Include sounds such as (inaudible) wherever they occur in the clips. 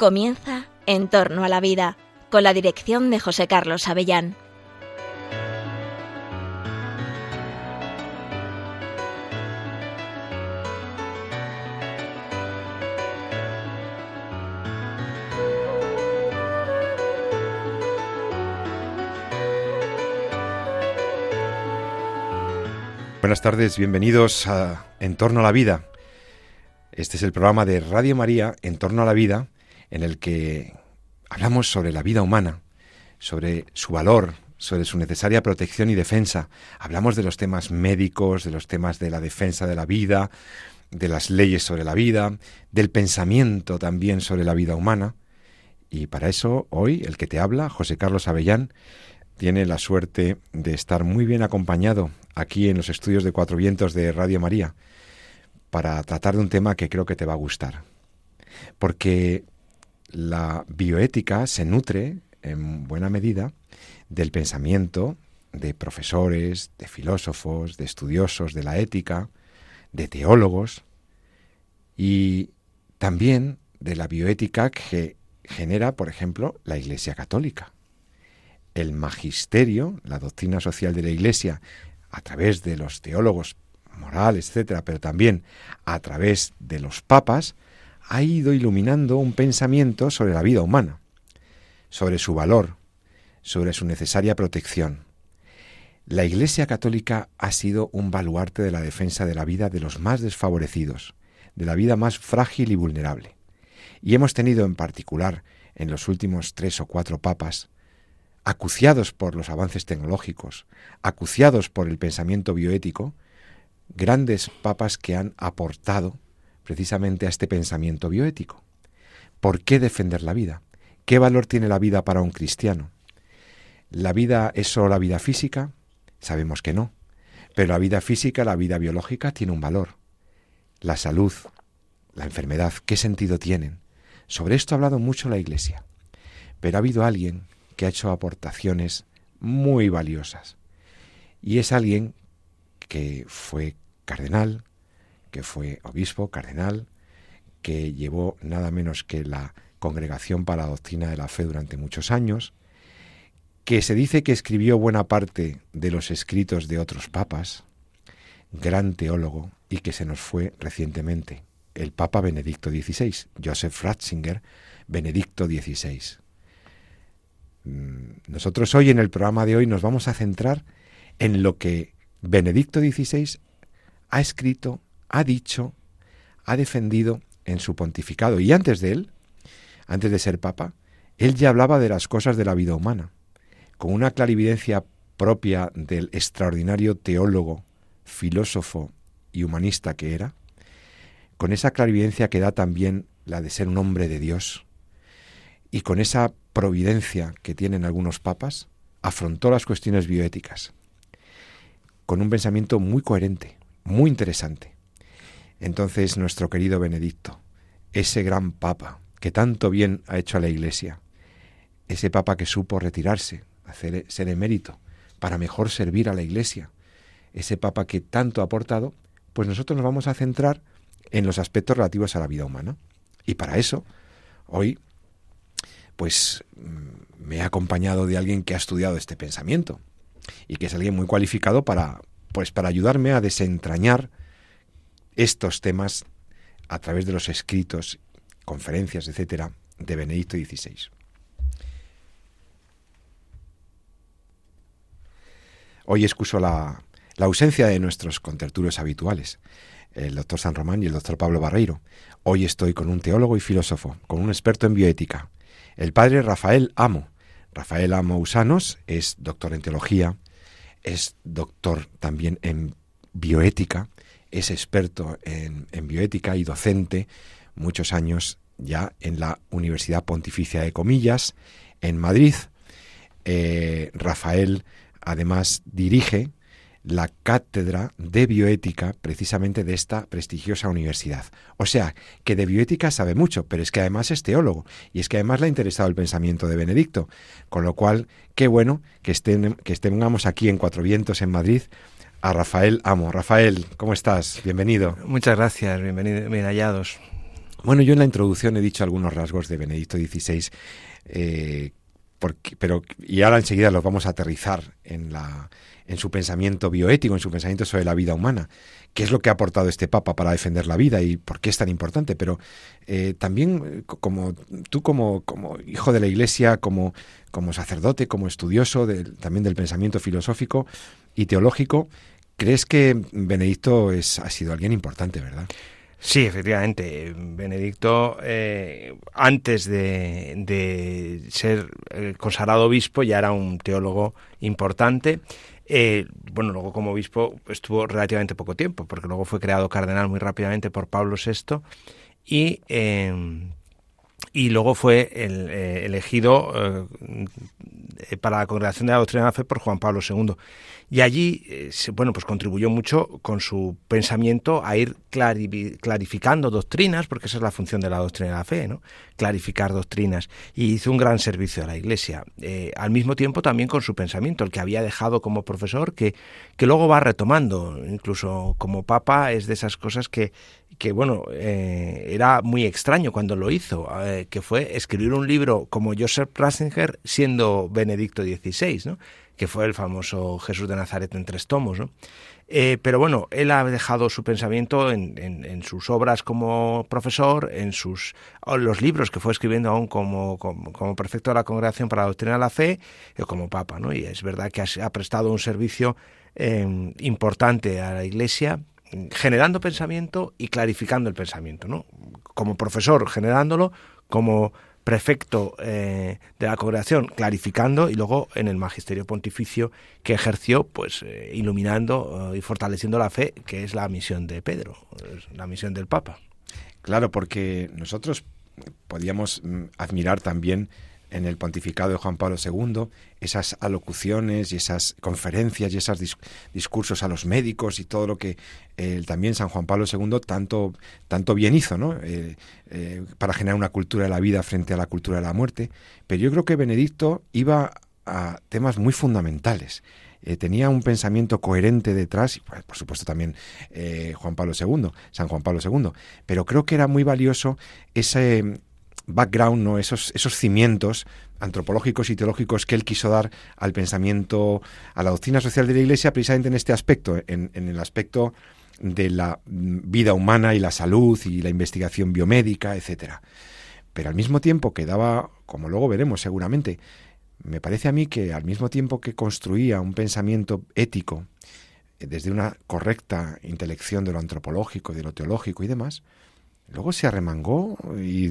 Comienza En torno a la vida, con la dirección de José Carlos Avellán. Buenas tardes, bienvenidos a En torno a la vida. Este es el programa de Radio María En torno a la vida en el que hablamos sobre la vida humana, sobre su valor, sobre su necesaria protección y defensa. Hablamos de los temas médicos, de los temas de la defensa de la vida, de las leyes sobre la vida, del pensamiento también sobre la vida humana. Y para eso hoy el que te habla, José Carlos Avellán, tiene la suerte de estar muy bien acompañado aquí en los estudios de Cuatro Vientos de Radio María para tratar de un tema que creo que te va a gustar. Porque la bioética se nutre en buena medida del pensamiento de profesores, de filósofos, de estudiosos de la ética, de teólogos y también de la bioética que genera, por ejemplo, la Iglesia Católica. El magisterio, la doctrina social de la Iglesia, a través de los teólogos morales, etcétera, pero también a través de los papas, ha ido iluminando un pensamiento sobre la vida humana, sobre su valor, sobre su necesaria protección. La Iglesia Católica ha sido un baluarte de la defensa de la vida de los más desfavorecidos, de la vida más frágil y vulnerable. Y hemos tenido en particular en los últimos tres o cuatro papas, acuciados por los avances tecnológicos, acuciados por el pensamiento bioético, grandes papas que han aportado precisamente a este pensamiento bioético. ¿Por qué defender la vida? ¿Qué valor tiene la vida para un cristiano? ¿La vida es solo la vida física? Sabemos que no. Pero la vida física, la vida biológica tiene un valor. La salud, la enfermedad, ¿qué sentido tienen? Sobre esto ha hablado mucho la Iglesia. Pero ha habido alguien que ha hecho aportaciones muy valiosas. Y es alguien que fue cardenal, que fue obispo, cardenal, que llevó nada menos que la Congregación para la Doctrina de la Fe durante muchos años, que se dice que escribió buena parte de los escritos de otros papas, gran teólogo y que se nos fue recientemente, el Papa Benedicto XVI, Joseph Ratzinger, Benedicto XVI. Mm, nosotros hoy en el programa de hoy nos vamos a centrar en lo que Benedicto XVI ha escrito ha dicho, ha defendido en su pontificado. Y antes de él, antes de ser papa, él ya hablaba de las cosas de la vida humana, con una clarividencia propia del extraordinario teólogo, filósofo y humanista que era, con esa clarividencia que da también la de ser un hombre de Dios, y con esa providencia que tienen algunos papas, afrontó las cuestiones bioéticas, con un pensamiento muy coherente, muy interesante. Entonces nuestro querido Benedicto, ese gran papa que tanto bien ha hecho a la Iglesia, ese papa que supo retirarse, hacer, ser emérito, para mejor servir a la Iglesia, ese papa que tanto ha aportado, pues nosotros nos vamos a centrar en los aspectos relativos a la vida humana. Y para eso, hoy, pues mm, me he acompañado de alguien que ha estudiado este pensamiento y que es alguien muy cualificado para, pues, para ayudarme a desentrañar estos temas a través de los escritos, conferencias, etcétera, de Benedicto XVI. Hoy excuso la, la ausencia de nuestros contertulios habituales, el doctor San Román y el doctor Pablo Barreiro. Hoy estoy con un teólogo y filósofo, con un experto en bioética, el padre Rafael Amo. Rafael Amo Usanos es doctor en teología, es doctor también en bioética es experto en, bioética y docente muchos años ya en la Universidad Pontificia de Comillas, en Madrid. Eh, Rafael además dirige la cátedra de bioética precisamente de esta prestigiosa universidad. O sea, que de bioética sabe mucho, pero es que además es teólogo y es que además le ha interesado el pensamiento de Benedicto. Con lo cual, qué bueno que, estén, que estemos aquí en Cuatro Vientos, en Madrid, a Rafael Amo. Rafael, ¿cómo estás? Bienvenido. Muchas gracias, bienvenido, bien hallados. Bueno, yo en la introducción he dicho algunos rasgos de Benedicto XVI, eh, porque, pero y ahora enseguida los vamos a aterrizar en la en su pensamiento bioético, en su pensamiento sobre la vida humana, qué es lo que ha aportado este Papa para defender la vida y por qué es tan importante. Pero eh, también como tú como, como hijo de la Iglesia, como, como sacerdote, como estudioso también del pensamiento filosófico y teológico, crees que Benedicto es, ha sido alguien importante, ¿verdad? Sí, efectivamente. Benedicto, eh, antes de, de, ser eh, consagrado obispo, ya era un teólogo importante eh, bueno, luego como obispo estuvo relativamente poco tiempo, porque luego fue creado cardenal muy rápidamente por Pablo VI y, eh, y luego fue eh, elegido para la Congregación de la Doctrina de la Fe por Juan Pablo II. Y allí, eh, bueno, pues contribuyó mucho con su pensamiento a ir clarificando doctrinas, porque esa es la función de la doctrina de la fe, ¿no? Clarificar doctrinas. Y hizo un gran servicio a la Iglesia. Eh, al mismo tiempo también con su pensamiento, el que había dejado como profesor, que, que luego va retomando. Incluso como papa es de esas cosas que, que bueno, eh, era muy extraño cuando lo hizo, que fue escribir un libro como Joseph Ratzinger siendo Benedicto XVI, ¿no? que fue el famoso Jesús de Nazaret en tres tomos. ¿no? Eh, pero bueno, él ha dejado su pensamiento en, sus obras como profesor, en sus los libros que fue escribiendo aún como, como, prefecto de la Congregación para la Doctrina de la Fe o como Papa. ¿no? Y es verdad que ha, prestado un servicio eh, importante a la Iglesia generando pensamiento y clarificando el pensamiento, ¿no? Como profesor generándolo, como prefecto eh, de la congregación clarificando y luego en el magisterio pontificio que ejerció pues eh, iluminando eh, y fortaleciendo la fe que es la misión de Pedro la misión del Papa claro porque nosotros podíamos mm, admirar también en el pontificado de Juan Pablo II, esas alocuciones y esas conferencias y esos discursos a los médicos y todo lo que eh, también San Juan Pablo II tanto, tanto bien hizo, ¿no? Eh, eh, para generar una cultura de la vida frente a la cultura de la muerte. Pero yo creo que Benedicto iba a temas muy fundamentales. tenía un pensamiento coherente detrás, y por supuesto también Juan Pablo II, San Juan Pablo II, pero creo que era muy valioso ese, background, ¿no? esos, esos cimientos antropológicos y teológicos que él quiso dar al pensamiento, a la doctrina social de la Iglesia, precisamente en este aspecto, en, en el aspecto de la vida humana y la salud y la investigación biomédica, etcétera. Pero al mismo tiempo que daba, como luego veremos seguramente, me parece a mí que al mismo tiempo que construía un pensamiento ético eh, desde una correcta intelección de lo antropológico, de lo teológico y demás, Luego se arremangó y,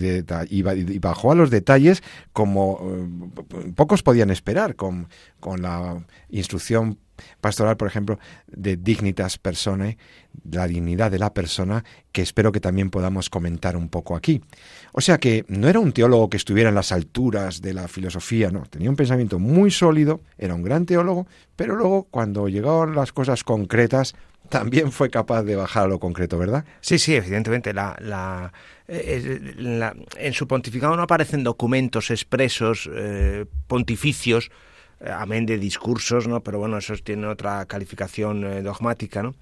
bajó a los detalles como eh, pocos podían esperar con, con, la instrucción pastoral, por ejemplo, de dignitas personae, la dignidad de la persona, que espero que también podamos comentar un poco aquí. O sea que no era un teólogo que estuviera en las alturas de la filosofía, no, tenía un pensamiento muy sólido, era un gran teólogo, pero luego cuando llegaron las cosas concretas, también fue capaz de bajar a lo concreto, ¿verdad? Sí, sí, evidentemente. La, la, eh, en su pontificado no aparecen documentos expresos, eh, pontificios, eh, amén de discursos, ¿no? Pero bueno, eso tiene otra calificación eh, dogmática, ¿no?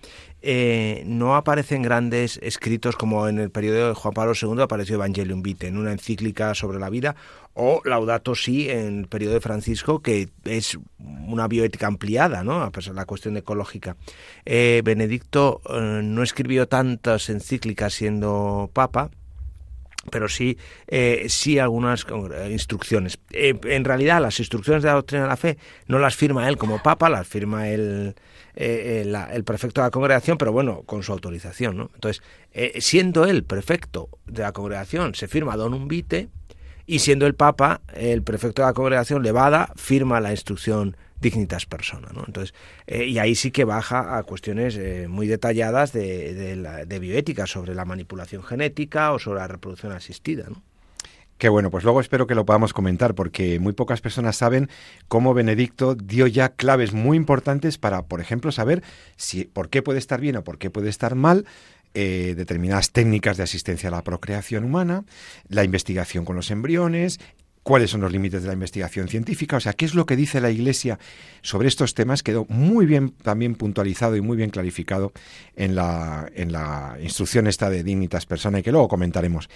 Eh, no aparecen grandes escritos como en el periodo de Juan Pablo II apareció Evangelium Vitae, en una encíclica sobre la vida, o Laudato Si en el periodo de Francisco, que es una bioética ampliada, ¿no? A pesar de la cuestión ecológica. Benedicto no escribió tantas encíclicas siendo papa, pero sí, eh, sí algunas eh, instrucciones. Eh, en realidad, las instrucciones de la doctrina de la fe no las firma él como papa, las firma el, el prefecto de la congregación, pero bueno, con su autorización. ¿no? Entonces, siendo él prefecto de la congregación, se firma Don Umbite, y siendo el papa, el prefecto de la congregación, Levada, firma la instrucción dignitas persona. ¿no? Entonces, eh, y ahí sí que baja a cuestiones eh, muy detalladas de, de, bioética sobre la manipulación genética o sobre la reproducción asistida. ¿no? Qué bueno, pues luego espero que lo podamos comentar porque muy pocas personas saben cómo Benedicto dio ya claves muy importantes para, por ejemplo, saber si por qué puede estar bien o por qué puede estar mal eh, determinadas técnicas de asistencia a la procreación humana, la investigación con los embriones, cuáles son los límites de la investigación científica, o sea, qué es lo que dice la Iglesia sobre estos temas, quedó muy bien también puntualizado y muy bien clarificado en la, en la instrucción esta de Dignitas Persona y que luego comentaremos.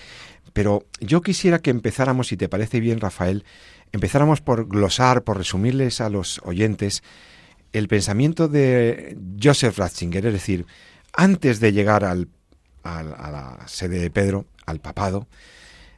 Pero yo quisiera que empezáramos, si te parece bien, Rafael, empezáramos por glosar, por resumirles a los oyentes el pensamiento de Joseph Ratzinger, es decir, antes de llegar al, a la sede de Pedro, al papado,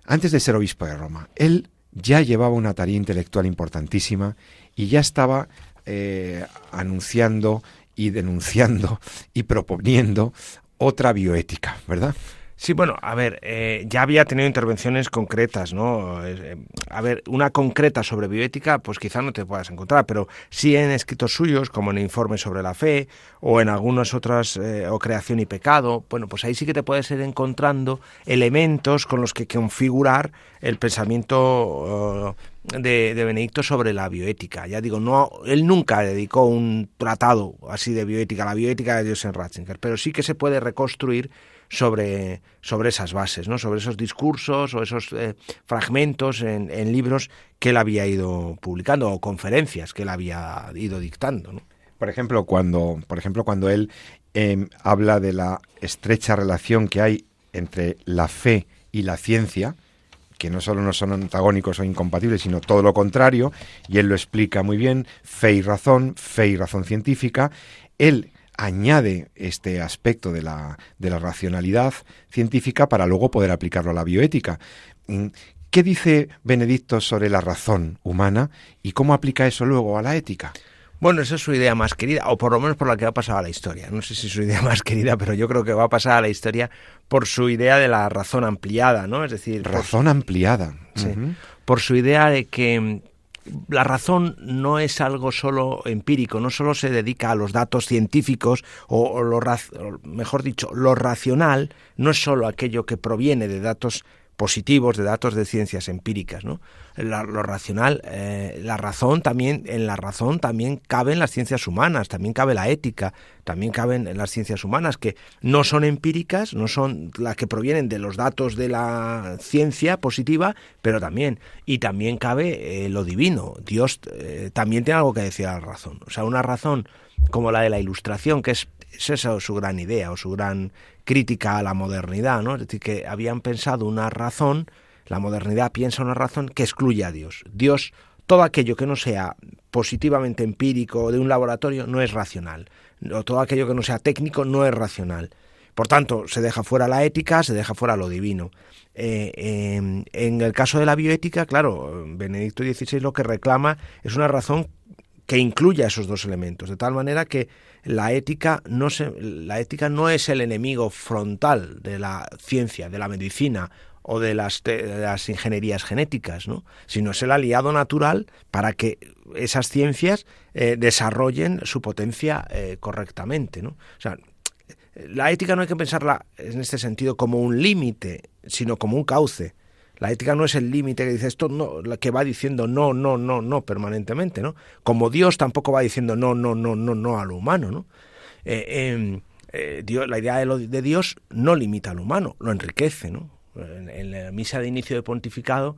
antes de ser obispo de Roma, él ya llevaba una tarea intelectual importantísima y ya estaba eh, anunciando y denunciando y proponiendo otra bioética, ¿verdad? Sí, bueno, a ver, eh, ya había tenido intervenciones concretas, ¿no? Eh, a ver, una concreta sobre bioética, pues quizá no te puedas encontrar, pero sí en escritos suyos, como en Informe sobre la Fe, o en algunas otras, eh, o Creación y Pecado, bueno, pues ahí sí que te puedes ir encontrando elementos con los que configurar el pensamiento de, de, Benedicto sobre la bioética. Ya digo, no, él nunca dedicó un tratado así de bioética, la bioética de Joseph Ratzinger, pero sí que se puede reconstruir sobre, sobre esas bases, ¿no? sobre esos discursos o esos eh, fragmentos en, libros que él había ido publicando o conferencias que él había ido dictando. ¿no? Por ejemplo, cuando, por ejemplo, cuando él em, habla de la estrecha relación que hay entre la fe y la ciencia, que no solo no son antagónicos o incompatibles, sino todo lo contrario, y él lo explica muy bien, fe y razón, fe y razón científica, él añade este aspecto de la, de la racionalidad científica para luego poder aplicarlo a la bioética. Mm, ¿Qué dice Benedicto sobre la razón humana y cómo aplica eso luego a la ética? Bueno, esa es su idea más querida, o por lo menos por la que va a pasar a la historia. No sé si es su idea (laughs) más querida, pero yo creo que va a pasar a la historia por su idea de la razón ampliada, ¿no? Es decir, razón ampliada. Sí. Por su idea de que la razón no es algo solo empírico, no solo se dedica a los datos científicos o, lo, mejor dicho, lo racional no es solo aquello que proviene de datos positivos de datos de ciencias empíricas, ¿no? lo racional, eh, la razón también, en la razón también caben las ciencias humanas, también cabe la ética, también caben las ciencias humanas que no son empíricas, no son las que provienen de los datos de la ciencia positiva, pero también, y también cabe eh, lo divino. Dios eh, también tiene algo que decir a la razón. O sea, una razón como la de la ilustración, que es, es esa su gran idea o su gran crítica a la modernidad, ¿no? Es decir, que habían pensado una razón, la modernidad piensa una razón que excluye a Dios. Dios, todo aquello que no sea positivamente empírico de un laboratorio no es racional. O todo aquello que no sea técnico no es racional. Por tanto, se deja fuera la ética, se deja fuera lo divino. Eh, em, en el caso de la bioética, claro, Benedicto XVI lo que reclama es una razón que incluya esos dos elementos, de tal manera que la ética no se, la ética no es el enemigo frontal de la ciencia, de la medicina o de las, las ingenierías genéticas, ¿no? sino es el aliado natural para que esas ciencias eh, desarrollen su potencia eh, correctamente. O sea, la ética no hay que pensarla en este sentido como un límite, sino como un cauce. La ética no es el límite que dice esto, no, que va diciendo no, no, no, no permanentemente, ¿no? Como Dios tampoco va diciendo no, no, no, no, no al humano, ¿no? Eh, em, eh, Dios, la idea de, de, Dios no limita al humano, lo enriquece, ¿no? en la misa de inicio de pontificado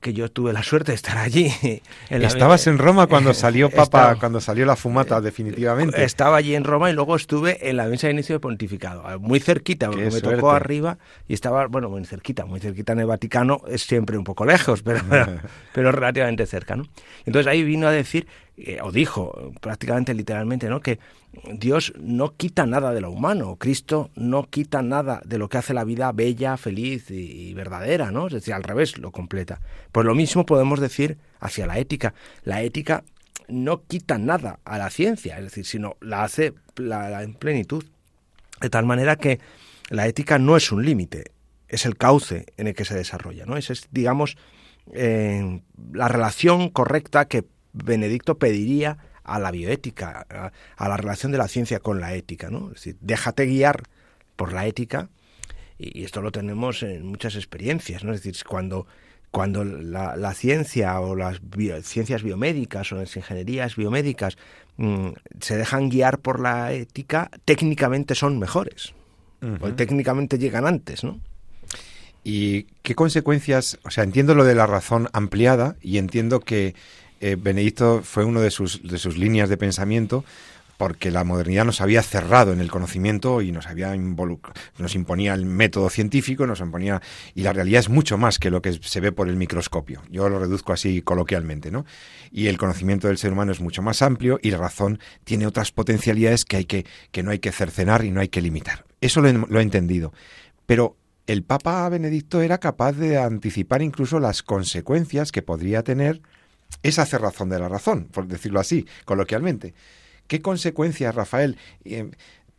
que yo tuve la suerte de estar allí. (laughs) Estabas en Roma cuando salió (laughs) Papa, cuando salió la fumata definitivamente. Estaba allí en Roma y luego estuve en la misa de inicio de pontificado, muy cerquita, porque me tocó arriba y estaba, bueno, muy cerquita, muy cerquita en el Vaticano, es siempre un poco lejos, pero, (laughs) pero relativamente cerca, ¿no? Entonces ahí vino a decir, eh, o dijo prácticamente literalmente, ¿no? Que Dios no quita nada de lo humano, Cristo no quita nada de lo que hace la vida bella, feliz y, verdadera, ¿no? Es decir, al revés, lo completa. Pues lo mismo podemos decir hacia la ética. La ética no quita nada a la ciencia, es decir, sino la hace en plenitud. De tal manera que la ética no es un límite, es el cauce en el que se desarrolla, ¿no? Esa es, digamos, eh, la relación correcta que Benedicto pediría a la bioética, a, la relación de la ciencia con la ética, ¿no? Es decir, déjate guiar por la ética y, esto lo tenemos en muchas experiencias, ¿no? Es decir, cuando cuando la, ciencia o las ciencias biomédicas o las ingenierías biomédicas mm, se dejan guiar por la ética, técnicamente son mejores. o técnicamente llegan antes, ¿no? ¿Y qué consecuencias? O sea, entiendo lo de la razón ampliada y entiendo que eh, Benedicto fue uno de sus, de sus líneas de pensamiento porque la modernidad nos había cerrado en el conocimiento y nos había nos imponía el método científico, nos imponía y la realidad es mucho más que lo que se ve por el microscopio. Yo lo reduzco así coloquialmente, ¿no? Y el conocimiento del ser humano es mucho más amplio y la razón tiene otras potencialidades que hay que que no hay que cercenar y no hay que limitar. Eso lo lo he entendido. Pero el Papa Benedicto era capaz de anticipar incluso las consecuencias que podría tener esa cerrazón de la razón, por decirlo así, coloquialmente. ¿Qué consecuencias, Rafael, eh,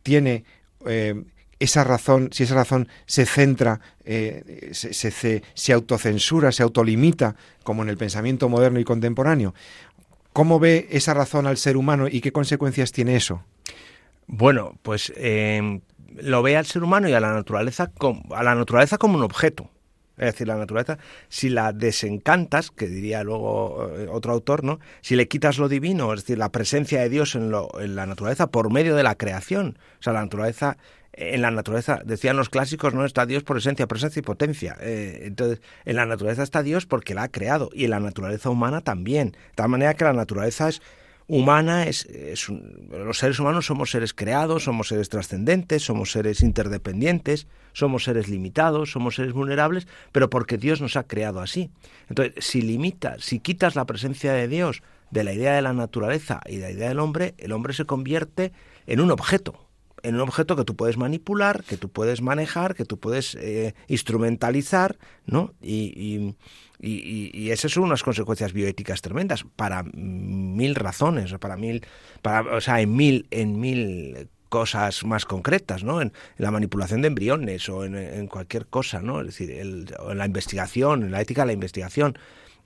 tiene eh, esa razón, si esa razón se centra, eh, se, se, se, autocensura, se autolimita, como en el pensamiento moderno y contemporáneo? ¿Cómo ve esa razón al ser humano y qué consecuencias tiene eso? Bueno, pues lo ve al ser humano y a la naturaleza, a la naturaleza como un objeto. Es decir, la naturaleza, si la desencantas, que diría luego eh, otro autor, ¿no? Si le quitas lo divino, es decir, la presencia de Dios en, lo, en la naturaleza por medio de la creación. O sea, la naturaleza, en la naturaleza, decían los clásicos, no está Dios por esencia, presencia y potencia. Eh, entonces, en la naturaleza está Dios porque la ha creado y en la naturaleza humana también. De tal manera que la naturaleza es humana es, los seres humanos somos seres creados, somos seres trascendentes, somos seres interdependientes, somos seres limitados, somos seres vulnerables, pero porque Dios nos ha creado así. Entonces, si limitas, si quitas la presencia de Dios de la idea de la naturaleza y de la idea del hombre, el hombre se convierte en un objeto, en un objeto que tú puedes manipular, que tú puedes manejar, que tú puedes eh, instrumentalizar, ¿no? y y, y, esas son unas consecuencias bioéticas tremendas para mil razones, para mil, para, o sea, en mil, en mil cosas más concretas, ¿no? En, la manipulación de embriones o en, cualquier cosa, ¿no? Es decir, en la investigación, en la ética de la investigación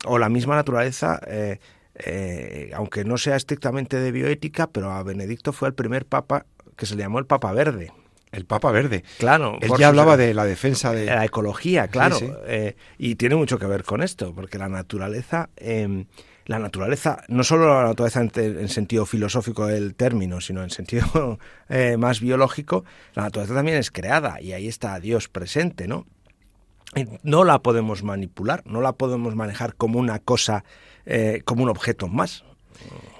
o la misma naturaleza. Eh, eh, aunque no sea estrictamente de bioética, pero a Benedicto fue el primer papa que se le llamó el Papa Verde. El Papa Verde. Claro. Él ya hablaba de la defensa de... La ecología, claro. Eh, y tiene mucho que ver con esto, porque la naturaleza... Em, la naturaleza, no solo la naturaleza en, sentido filosófico del término, sino en sentido (laughs) eh, más biológico, la naturaleza también es creada y ahí está Dios presente, ¿no? no la podemos manipular, no la podemos manejar como una cosa, eh, como un objeto más.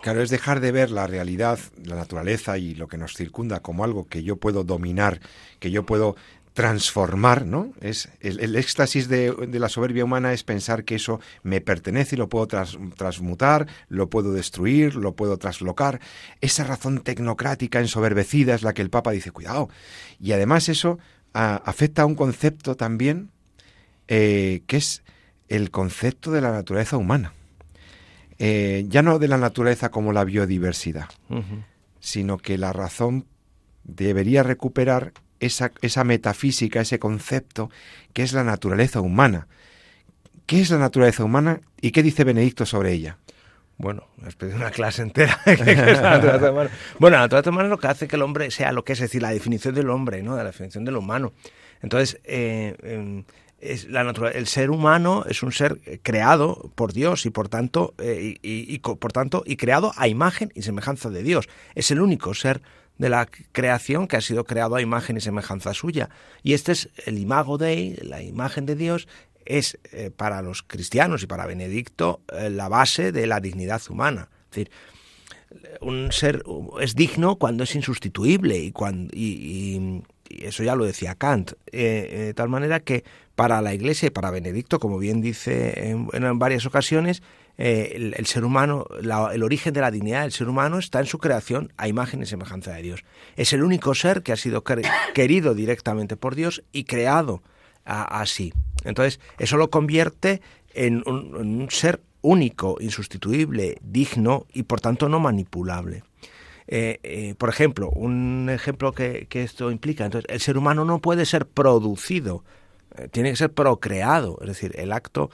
Claro, es dejar de ver la realidad, la naturaleza y lo que nos circunda como algo que yo puedo dominar, que yo puedo transformar, ¿no? Es el, éxtasis de, la soberbia humana es pensar que eso me pertenece y lo puedo transmutar, lo puedo destruir, lo puedo traslocar. Esa razón tecnocrática ensoberbecida es la que el Papa dice, cuidado. Y además eso afecta a un concepto también eh, que es el concepto de la naturaleza humana. Eh, ya no de la naturaleza como la biodiversidad, sino que la razón debería recuperar esa, esa metafísica, ese concepto que es la naturaleza humana. ¿Qué es la naturaleza humana y qué dice Benedicto sobre ella? Bueno, has pedido una clase entera. (laughs) bueno, la naturaleza humana es lo que hace que el hombre sea lo que es, es decir, la definición del hombre, ¿no? De la definición del humano. Entonces, eh, em, el ser humano es un ser eh, creado por Dios y por tanto eh, y, por tanto y creado a imagen y semejanza de Dios. Es el único ser de la creación que ha sido creado a imagen y semejanza suya. Y este es el imago Dei, la imagen de Dios, es eh, para los cristianos y para Benedicto la base de la dignidad humana. Es decir, un ser es digno cuando es insustituible y cuando y, eso ya lo decía Kant, de tal manera que para la Iglesia y para Benedicto, como bien dice en, varias ocasiones, eh, el, ser humano, el origen de la dignidad del ser humano está en su creación a imagen y semejanza de Dios. Es el único ser que ha sido querido directamente por Dios y creado así. Entonces, eso lo convierte en un, ser único, insustituible, digno y por tanto no manipulable. Eh, eh, por ejemplo, un ejemplo que, que, esto implica, entonces, el ser humano no puede ser producido tiene que ser procreado, es decir, el acto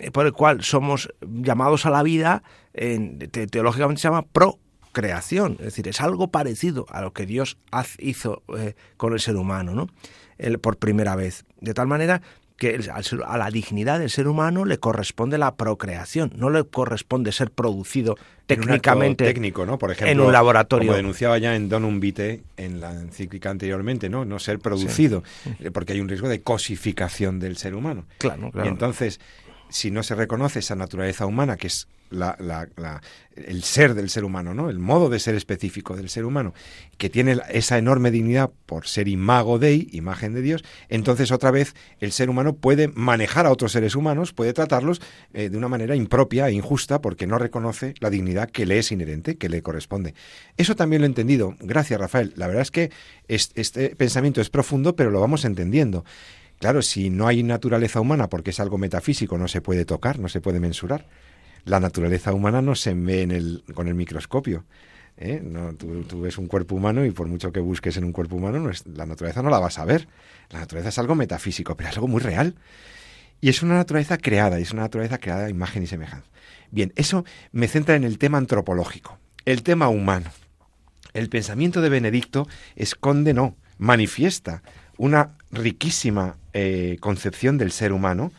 eh, por el cual somos llamados a la vida, teológicamente se llama procreación, es decir, es algo parecido a lo que Dios hizo eh, con el ser humano, ¿no? por primera vez. De tal manera que a la dignidad del ser humano le corresponde la procreación, no le corresponde ser producido técnicamente técnico, ¿no? Por ejemplo, en un laboratorio. Como denunciaba ya en Donum Vitae en la encíclica anteriormente, ¿no? No ser producido, porque hay un riesgo de cosificación del ser humano. Claro, claro. Y entonces, si no se reconoce esa naturaleza humana, que es la, el ser del ser humano, ¿no? El modo de ser específico del ser humano, que tiene esa enorme dignidad por ser imago dei, imagen de Dios, entonces otra vez el ser humano puede manejar a otros seres humanos, puede tratarlos eh, de una manera impropia e injusta porque no reconoce la dignidad que le es inherente, que le corresponde. Eso también lo he entendido. Gracias, Rafael. La verdad es que este pensamiento es profundo, pero lo vamos entendiendo. Claro, si no hay naturaleza humana porque es algo metafísico, no se puede tocar, no se puede mensurar la naturaleza humana no se ve con el microscopio. ¿eh? No, tú, ves un cuerpo humano y por mucho que busques en un cuerpo humano, la naturaleza no la vas a ver. La naturaleza es algo metafísico, pero es algo muy real. Y es una naturaleza creada, y es una naturaleza creada a imagen y semejanza. Bien, eso me centra en el tema antropológico, el tema humano. El pensamiento de Benedicto esconde, no, manifiesta una riquísima eh, concepción del ser humano,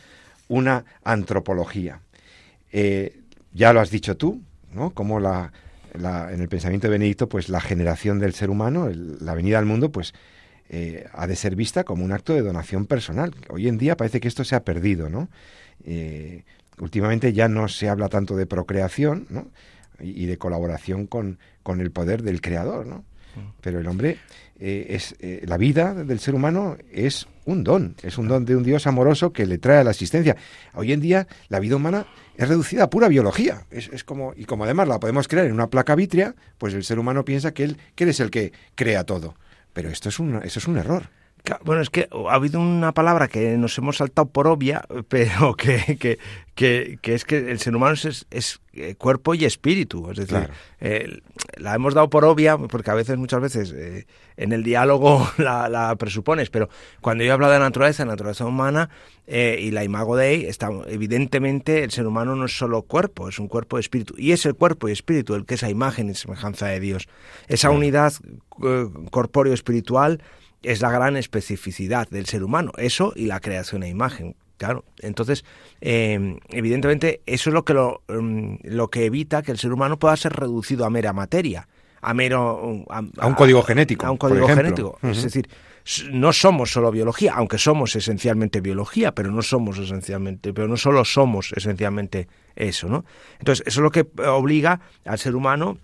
una antropología. Eh, ya lo has dicho tú, ¿no? Como la, en el pensamiento de Benedicto, pues la generación del ser humano, la venida al mundo, pues eh, ha de ser vista como un acto de donación personal. Hoy en día parece que esto se ha perdido, ¿no? Eh, últimamente ya no se habla tanto de procreación, ¿no? Y, de colaboración con, con, el poder del creador, ¿no? Mm. Pero el hombre es la vida del ser humano es un don, es un don de un Dios amoroso que le trae la asistencia. Hoy en día la vida humana es reducida a pura biología. Es, como, y como además la podemos crear en una placa vitria, pues el ser humano piensa que él, que es el que crea todo. Pero esto es un, eso es un error. Bueno, es que ha habido una palabra que nos hemos saltado por obvia, (laughs) pero que, que, que, es que el ser humano es, es, eh, cuerpo y espíritu. Es decir, eh, la hemos dado por obvia, porque a veces, muchas veces, eh, en el diálogo (laughs) la, presupones, pero cuando yo hablo de la naturaleza, naturaleza humana y la imago Dei, está, evidentemente el ser humano no es solo cuerpo, es un cuerpo y espíritu. Y es el cuerpo y espíritu el que es la imagen y semejanza de Dios. Esa unidad corpóreo-espiritual es la gran especificidad del ser humano, eso y la creación a imagen. Claro, entonces, eh, evidentemente, eso es lo que, lo, mm, lo, que evita que el ser humano pueda ser reducido a mera materia, a mero... A, un código genético. A un código genético. Es decir, no somos solo biología, aunque somos esencialmente biología, pero no somos esencialmente, pero no solo somos esencialmente eso, ¿no? Entonces, eso es lo que obliga al ser humano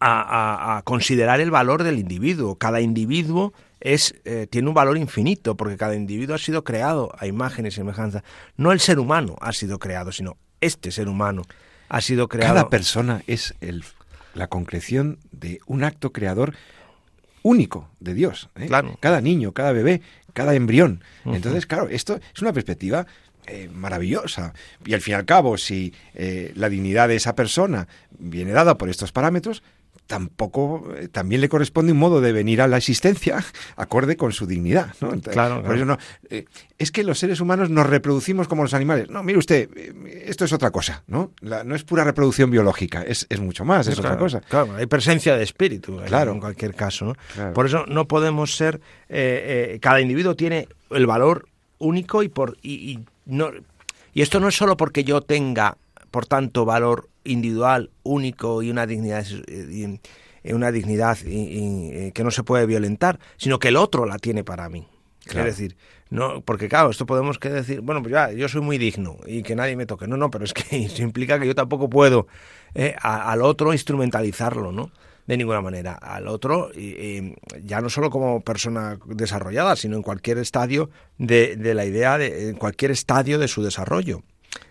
a, a considerar el valor del individuo. Cada individuo es, eh, tiene un valor infinito, porque cada individuo ha sido creado a imagen y semejanza. No el ser humano ha sido creado, sino este ser humano ha sido creado. Cada persona es el, la concreción de un acto creador único de Dios. ¿eh? Claro. Cada niño, cada bebé, cada embrión. Entonces, claro, esto es una perspectiva eh, maravillosa. Y al fin y al cabo, si la dignidad de esa persona viene dada por estos parámetros, tampoco eh, también le corresponde un modo de venir a la existencia acorde con su dignidad ¿no? claro, no, eh, es que los seres humanos nos reproducimos como los animales. No mire usted eh, esto es otra cosa no no es pura reproducción biológica es, es mucho más es otra cosa. claro hay presencia de espíritu claro. En cualquier caso ¿no? por eso no podemos ser cada individuo tiene el valor único y por y no y esto no es solo porque yo tenga por tanto, valor individual, único y una dignidad, una dignidad que no se puede violentar, sino que el otro la tiene para mí. Es decir, no, porque claro, esto podemos que decir, bueno, pues ya, yo soy muy digno y que nadie me toque. No, no, pero es que (laughs) eso implica que yo tampoco puedo eh, al otro instrumentalizarlo, ¿no? De ninguna manera. Al otro, ya no solo como persona desarrollada, sino en cualquier estadio de, de la idea, de, en cualquier estadio de su desarrollo.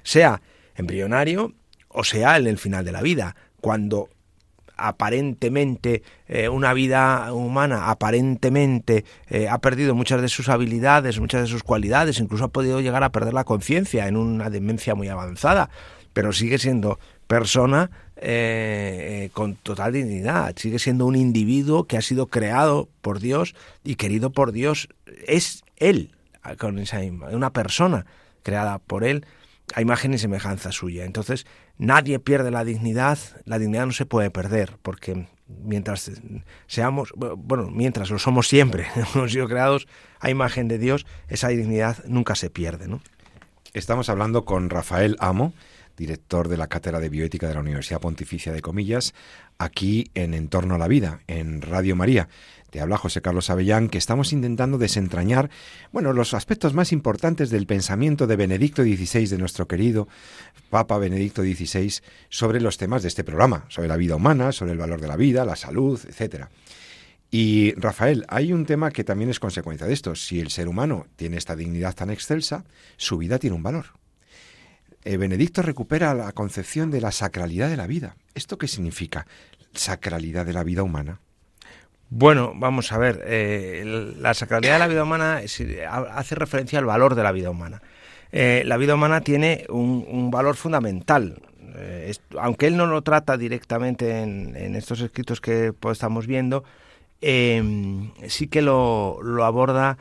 Sea embrionario o sea en el final de la vida, cuando aparentemente eh, una vida humana aparentemente eh, ha perdido muchas de sus habilidades, muchas de sus cualidades, incluso ha podido llegar a perder la conciencia en una demencia muy avanzada, pero sigue siendo persona eh, con total dignidad, sigue siendo un individuo que ha sido creado por Dios y querido por Dios, es él, con esa, una persona creada por él a imagen y semejanza suya. Entonces, nadie pierde la dignidad, la dignidad no se puede perder, porque Mientras seamos, bueno, mientras lo somos siempre, (laughs) hemos sido creados a imagen de Dios, esa dignidad nunca se pierde, ¿no? Estamos hablando con Rafael Amo, director de la Cátedra de Bioética de la Universidad Pontificia de Comillas, aquí en Entorno a la Vida, en Radio María. Te habla José Carlos Avellán, que estamos intentando desentrañar, bueno, los aspectos más importantes del pensamiento de Benedicto XVI, de nuestro querido Papa Benedicto XVI, sobre los temas de este programa, sobre la vida humana, sobre el valor de la vida, la salud, etcétera. Y Rafael, hay un tema que también es consecuencia de esto. Si el ser humano tiene esta dignidad tan excelsa, su vida tiene un valor. Eh, Benedicto recupera la concepción de la sacralidad de la vida. ¿Esto qué significa? Sacralidad de la vida humana. Bueno, vamos a ver, eh, la sacralidad de la vida humana hace referencia al valor de la vida humana. Eh, la vida humana tiene un, valor fundamental, aunque él no lo trata directamente en, estos escritos que pues, estamos viendo, sí que lo, lo aborda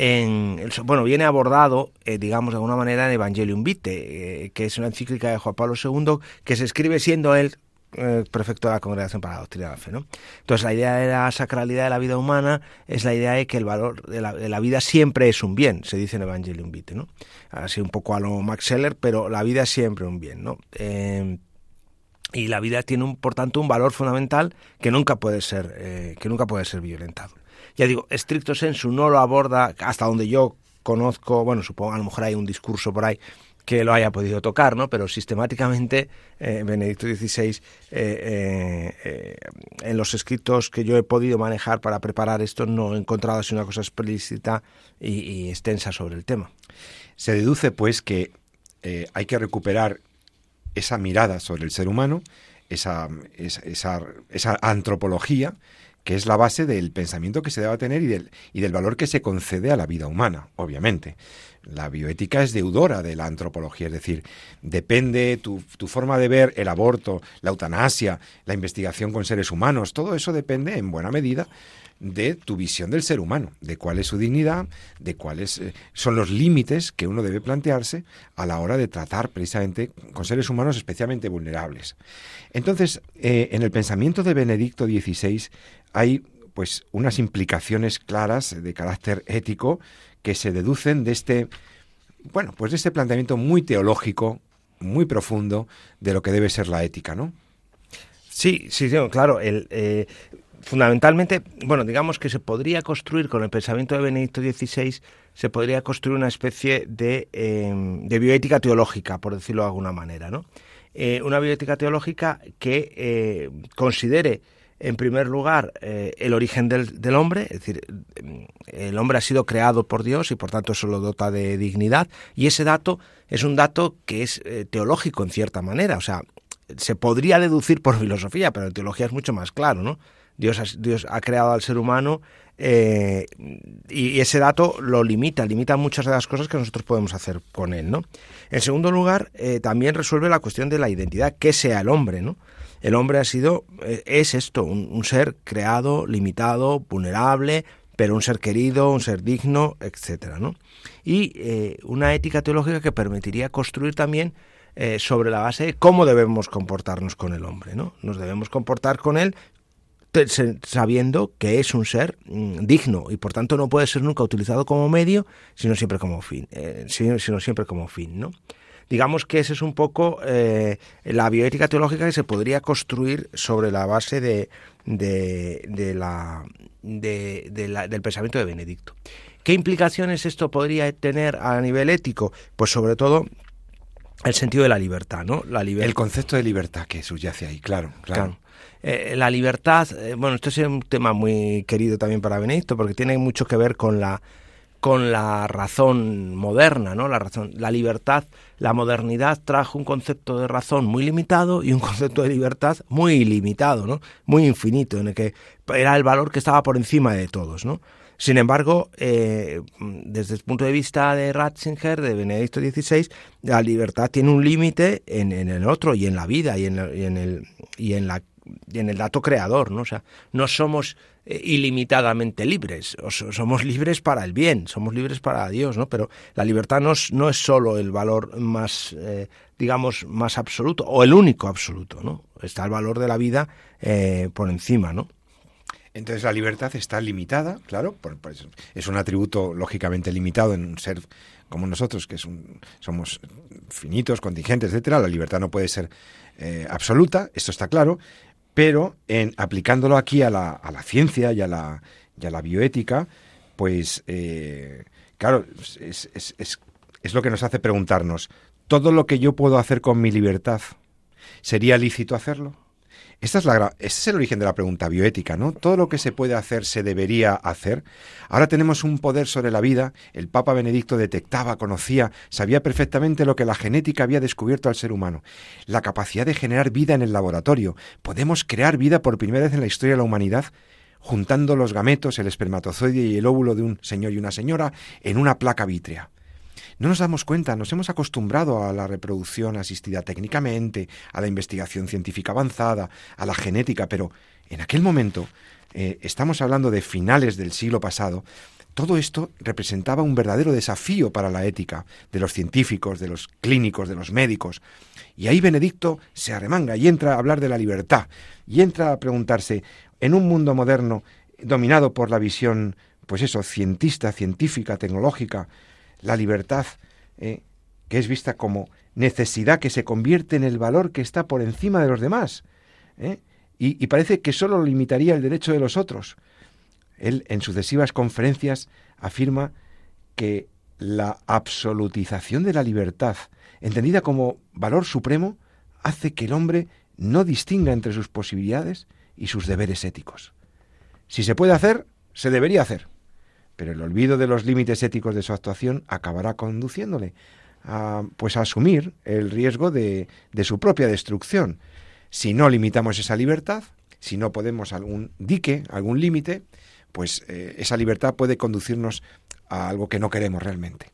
en, bueno, viene abordado, eh, digamos, de alguna manera en Evangelium Vitae, eh, que es una encíclica de Juan Pablo II, que se escribe siendo él eh, prefecto de la Congregación para la Doctrina de la Fe. ¿no? Entonces, la idea de la sacralidad de la vida humana es la idea de que el valor de la, vida siempre es un bien, se dice en Evangelium Vitae. ¿no? Así un poco a lo Max Seller, pero la vida es siempre un bien. ¿no? y la vida tiene, un, por tanto, un valor fundamental que nunca puede ser, que nunca puede ser violentado ya digo, estricto sensu no lo aborda hasta donde yo conozco, bueno, supongo a lo mejor hay un discurso por ahí que lo haya podido tocar, ¿no? Pero sistemáticamente eh, Benedicto XVI, eh, eh, en los escritos que yo he podido manejar para preparar esto, no he encontrado así una cosa explícita y, extensa sobre el tema. Se deduce, pues, que hay que recuperar esa mirada sobre el ser humano, esa, esa, antropología, que es la base del pensamiento que se debe tener y del, y del valor que se concede a la vida humana, obviamente. La bioética es deudora de la antropología, es decir, depende tu, forma de ver el aborto, la eutanasia, la investigación con seres humanos, todo eso depende en buena medida de tu visión del ser humano, de cuál es su dignidad, de cuáles eh, son los límites que uno debe plantearse a la hora de tratar precisamente con seres humanos especialmente vulnerables. Entonces, eh, en el pensamiento de Benedicto XVI hay pues unas implicaciones claras de carácter ético que se deducen de este bueno, pues de este planteamiento muy teológico, muy profundo de lo que debe ser la ética, ¿no? Sí, sí, claro. El, eh, fundamentalmente, bueno, digamos que se podría construir con el pensamiento de Benedicto XVI, se podría construir una especie de, em, de bioética teológica, por decirlo de alguna manera, ¿no? Eh, una bioética teológica que eh, considere en primer lugar, eh, el origen del, del, hombre, es decir, el hombre ha sido creado por Dios y por tanto eso lo dota de dignidad, y ese dato es un dato que es teológico en cierta manera, o sea, se podría deducir por (laughs) filosofía, pero en teología es mucho más claro, ¿no? Dios ha, Dios ha creado al ser humano eh, y, ese dato lo limita, limita muchas de las cosas que nosotros podemos hacer con él, ¿no? En segundo lugar, eh, también resuelve la cuestión de la identidad, que sea el hombre, ¿no? El hombre ha sido, eh, es esto, un, ser creado, limitado, vulnerable, pero un ser querido, un ser digno, etcétera, ¿no? Y una ética teológica que permitiría construir también sobre la base de cómo debemos comportarnos con el hombre, ¿no? Nos debemos comportar con él sabiendo que es un ser mm, digno y por tanto no puede ser nunca utilizado como medio, sino siempre como fin, eh, sino, siempre como fin, ¿no? Digamos que esa es un poco eh, la bioética teológica que se podría construir sobre la base de, de, la, del pensamiento de Benedicto. ¿Qué implicaciones esto podría tener a nivel ético? Pues sobre todo el sentido de la libertad, ¿no? La El concepto de libertad que subyace ahí, claro. claro. Eh, la libertad, eh, bueno, esto es un tema muy querido también para Benedicto porque tiene mucho que ver con la con la razón moderna, ¿no? La razón, la libertad, la modernidad trajo un concepto de razón muy limitado y un (laughs) concepto de libertad muy ilimitado, ¿no? Muy infinito, en el que era el valor que estaba por encima de todos, ¿no? Sin embargo, eh, desde el punto de vista de Ratzinger, de Benedicto XVI, la libertad tiene un límite en, el otro y en la vida y en, el, y en la en el dato creador, ¿no? O sea, no somos eh, ilimitadamente libres, somos libres para el bien, somos libres para Dios, ¿no? Pero la libertad no es, no es solo el valor más, eh, digamos, más absoluto, o el único absoluto, ¿no? Está el valor de la vida eh, por encima, ¿no? Entonces la libertad está limitada, claro, pues, es un atributo lógicamente limitado en un ser como nosotros, que somos finitos, contingentes, etcétera. La libertad no puede ser absoluta, esto está claro, pero en aplicándolo aquí a la, a la ciencia y a la, la bioética, pues eh, claro, es, es, es lo que nos hace preguntarnos, ¿todo lo que yo puedo hacer con mi libertad sería lícito hacerlo? Esta es la, este es el origen de la pregunta bioética, ¿no? Todo lo que se puede hacer se debería hacer. Ahora tenemos un poder sobre la vida. El Papa Benedicto detectaba, conocía, sabía perfectamente lo que la genética había descubierto al ser humano. La capacidad de generar vida en el laboratorio. Podemos crear vida por primera vez en la historia de la humanidad juntando los gametos, el espermatozoide y el óvulo de un señor y una señora en una placa vítrea. No nos damos cuenta, nos hemos acostumbrado a la reproducción asistida técnicamente, a la investigación científica avanzada, a la genética, pero en aquel momento, eh, estamos hablando de finales del siglo pasado, todo esto representaba un verdadero desafío para la ética de los científicos, de los clínicos, de los médicos. Y ahí Benedicto se arremanga y entra a hablar de la libertad y entra a preguntarse, en un mundo moderno dominado por la visión, pues eso, cientista, científica, tecnológica, la libertad, eh, que es vista como necesidad que se convierte en el valor que está por encima de los demás. Eh, y, parece que solo limitaría el derecho de los otros. Él en sucesivas conferencias afirma que la absolutización de la libertad, entendida como valor supremo, hace que el hombre no distinga entre sus posibilidades y sus deberes éticos. Si se puede hacer, se debería hacer pero el olvido de los límites éticos de su actuación acabará conduciéndole a, pues a asumir el riesgo de, su propia destrucción. Si no limitamos esa libertad, si no podemos algún dique, algún límite, pues eh, esa libertad puede conducirnos a algo que no queremos realmente.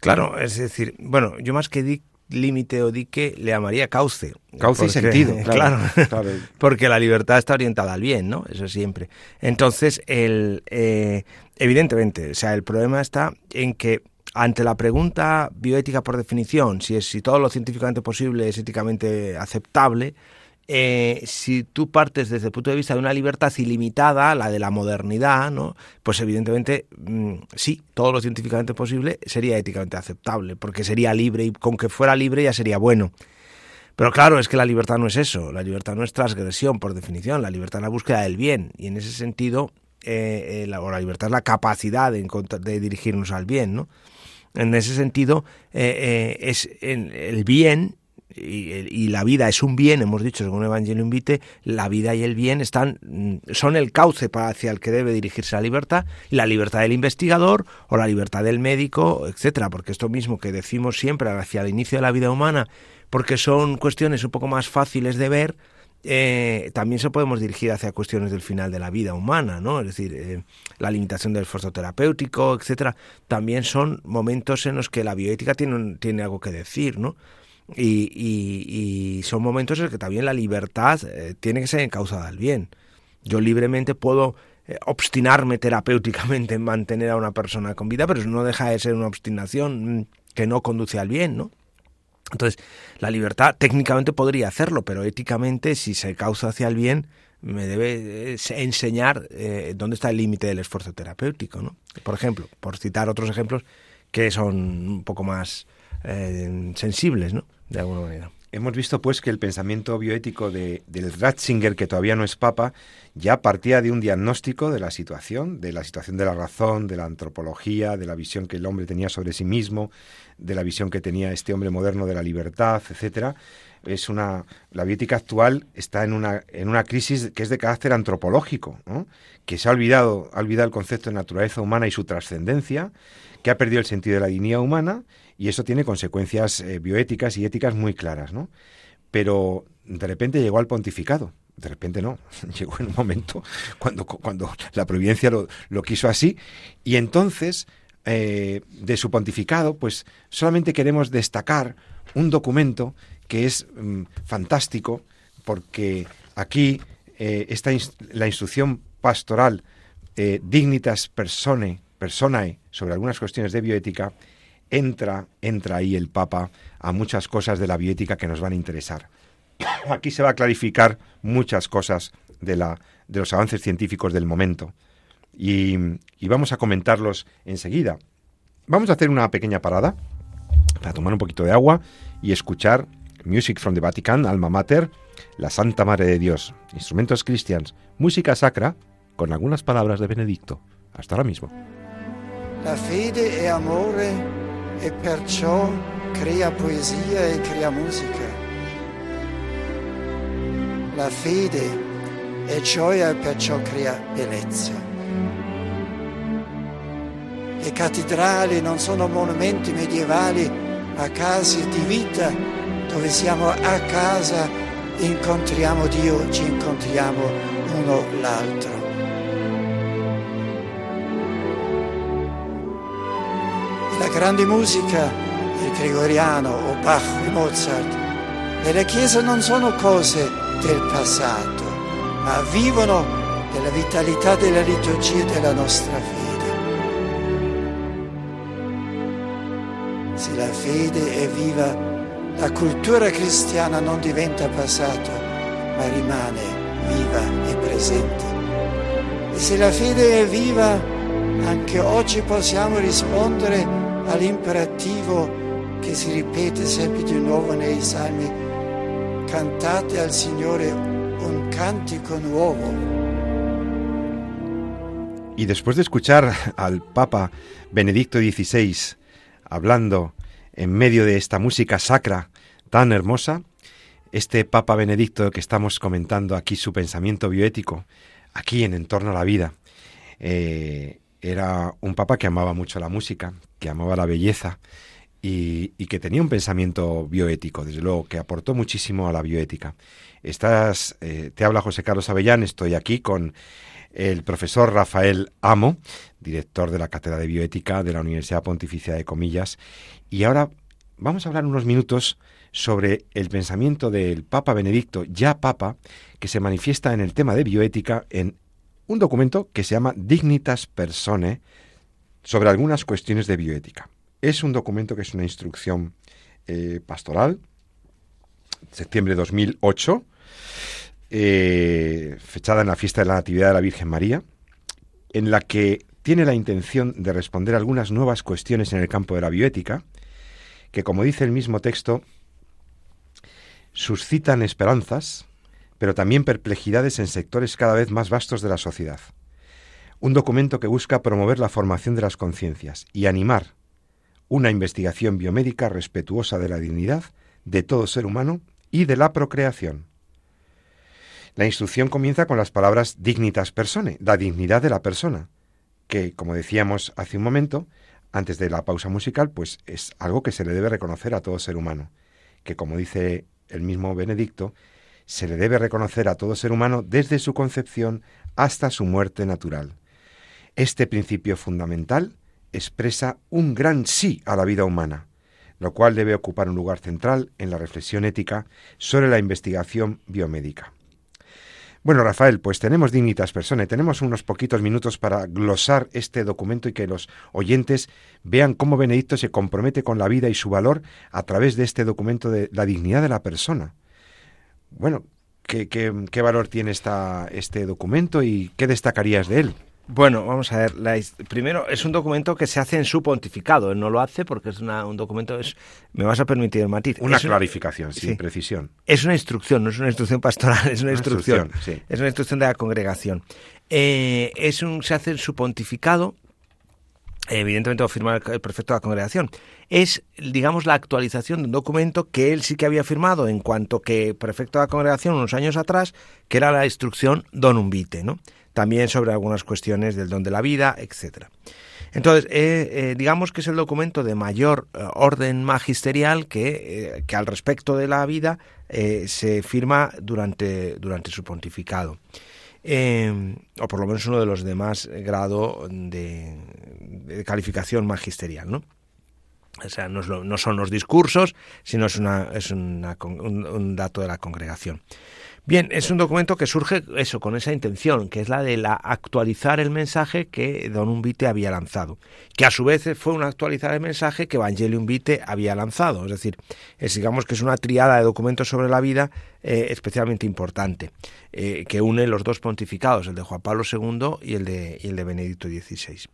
Claro, es decir, bueno, yo más que límite o dique le llamaría cauce. Cauce y sentido, (laughs) claro, (laughs) Porque la libertad está orientada al bien, ¿no? Eso siempre. Entonces, el, eh, Evidentemente, o sea, el problema está en que ante la pregunta bioética por definición, si es si todo lo científicamente posible es éticamente aceptable, eh, si tú partes desde el punto de vista de una libertad ilimitada, la de la modernidad, ¿no? pues evidentemente mm, sí, todo lo científicamente posible sería éticamente aceptable, porque sería libre y con que fuera libre ya sería bueno. Pero claro, es que la libertad no es eso, la libertad no es transgresión por definición, la libertad es la búsqueda del bien y en ese sentido eh, eh, la, o la libertad es la capacidad de, dirigirnos al bien, ¿no? En ese sentido, eh, es el bien y, la vida es un bien, hemos dicho según el Evangelio invite, la vida y el bien están mm, son el cauce hacia el que debe dirigirse la libertad, y la libertad del investigador o la libertad del médico, etcétera, porque esto mismo que decimos siempre hacia el inicio de la vida humana, porque son cuestiones un poco más fáciles de ver, eh, también se podemos dirigir hacia cuestiones del final de la vida humana, ¿no? Es decir, eh, la limitación del esfuerzo terapéutico, etcétera, también son momentos en los que la bioética tiene, tiene algo que decir, ¿no? Y, son momentos en los que también la libertad eh, tiene que ser encausada al bien. Yo libremente puedo obstinarme terapéuticamente en mantener a una persona con vida, pero eso no deja de ser una obstinación mm, que no conduce al bien, ¿no? Entonces, la libertad técnicamente podría hacerlo, pero éticamente, si se causa hacia el bien, me debe enseñar eh, dónde está el límite del esfuerzo terapéutico. ¿no? Por ejemplo, por citar otros ejemplos que son un poco más eh, sensibles, ¿no? de alguna manera. Hemos visto pues que el pensamiento bioético de, del Ratzinger, que todavía no es papa, ya partía de un diagnóstico de la situación, de la situación de la razón, de la antropología, de la visión que el hombre tenía sobre sí mismo, de la visión que tenía este hombre moderno de la libertad, etcétera. Es una la bioética actual está en una en una crisis que es de carácter antropológico, que se ha olvidado ha olvidado el concepto de naturaleza humana y su trascendencia, que ha perdido el sentido de la dignidad humana y eso tiene consecuencias eh, bioéticas y éticas muy claras, ¿no? Pero de repente llegó al pontificado. De repente no, (laughs) llegó en un momento cuando, cuando la providencia lo, quiso así. Y entonces, eh, de su pontificado, pues solamente queremos destacar un documento que es mm, fantástico porque aquí eh, esta la instrucción pastoral dignitas persone, personae sobre algunas cuestiones de bioética, entra, entra ahí el Papa a muchas cosas de la bioética que nos van a interesar. (coughs) Aquí se va a clarificar muchas cosas de, la, de los avances científicos del momento y, y vamos a comentarlos enseguida. Vamos a hacer una pequeña parada para tomar un poquito de agua y escuchar Music from the Vatican, Alma Mater, la Santa Madre de Dios, instrumentos cristianos, música sacra, con algunas palabras de Benedicto. Hasta ahora mismo. La fede è amore e perciò crea poesia e crea musica. La fede è gioia e perciò crea bellezza. Le cattedrali non sono monumenti medievali, ma case di vita dove siamo a casa, incontriamo Dio, ci incontriamo uno l'altro. La grande musica, il gregoriano o Bach o Mozart, nella Chiesa non sono cose del passato, ma vivono della vitalità della liturgia della nostra fede. Se la fede è viva, la cultura cristiana non diventa passato, ma rimane viva e presente. E se la fede è viva, anche oggi possiamo rispondere all'imperativo che si ripete sempre di nuovo nei salmi. Cantate al Signore un cántico nuevo. Y después de escuchar al Papa Benedicto XVI hablando en medio de esta música sacra tan hermosa, este Papa Benedicto que estamos comentando aquí su pensamiento bioético, aquí en Entorno a la Vida, eh, era un Papa que amaba mucho la música, que amaba la belleza y, que tenía un pensamiento bioético, desde luego, que aportó muchísimo a la bioética. Estás, eh, te habla José Carlos Avellán, estoy aquí con el profesor Rafael Amo, director de la Cátedra de Bioética de la Universidad Pontificia de Comillas, y ahora vamos a hablar unos minutos sobre el pensamiento del Papa Benedicto, ya Papa, que se manifiesta en el tema de bioética en un documento que se llama Dignitas Persone sobre algunas cuestiones de bioética. Es un documento que es una instrucción eh, pastoral, septiembre de 2008, eh, fechada en la fiesta de la Natividad de la Virgen María, en la que tiene la intención de responder algunas nuevas cuestiones en el campo de la bioética, que como dice el mismo texto, suscitan esperanzas, pero también perplejidades en sectores cada vez más vastos de la sociedad. Un documento que busca promover la formación de las conciencias y animar una investigación biomédica respetuosa de la dignidad de todo ser humano y de la procreación. La instrucción comienza con las palabras dignitas persone, la dignidad de la persona, que, como decíamos hace un momento, antes de la pausa musical, pues es algo que se le debe reconocer a todo ser humano, que como dice el mismo Benedicto, se le debe reconocer a todo ser humano desde su concepción hasta su muerte natural. Este principio fundamental expresa un gran sí a la vida humana, lo cual debe ocupar un lugar central en la reflexión ética sobre la investigación biomédica. Bueno, Rafael, pues tenemos Dignitas Personae, tenemos unos poquitos minutos para glosar este documento y que los oyentes vean cómo Benedicto se compromete con la vida y su valor a través de este documento de la dignidad de la persona. Bueno, ¿qué, qué, valor tiene esta, este documento y qué destacarías de él? Bueno, vamos a ver. primero, es un documento que se hace en su pontificado. Él no lo hace porque es un documento. Es, me vas a permitir el matiz. Una clarificación, sin precisión. Es una instrucción, no es una instrucción pastoral, (laughs) es una, instrucción. Es una instrucción de la congregación. Eh, es un, se hace en su pontificado. Evidentemente lo firma el prefecto de la congregación. Es, digamos, la actualización de un documento que él sí que había firmado en cuanto que prefecto de la congregación unos años atrás, que era la instrucción Donum Vitae, ¿no? también sobre algunas cuestiones del don de la vida, etc. Entonces, eh, eh, digamos que es el documento de mayor eh, orden magisterial que, que, al respecto de la vida se firma durante, durante su pontificado. O por lo menos uno de los de más grado de, calificación magisterial, ¿no? O sea, no, son los discursos, sino es, una, es un, un dato de la congregación. Bien, es un documento que surge eso, con esa intención, que es la de la actualizar el mensaje que Don Umbite había lanzado, que a su vez fue un actualizar el mensaje que Evangelium Vitae había lanzado, es decir, es, digamos que es una triada de documentos sobre la vida eh, especialmente importante, eh, que une los dos pontificados, el de Juan Pablo II y el de, y el de Benedicto XVI.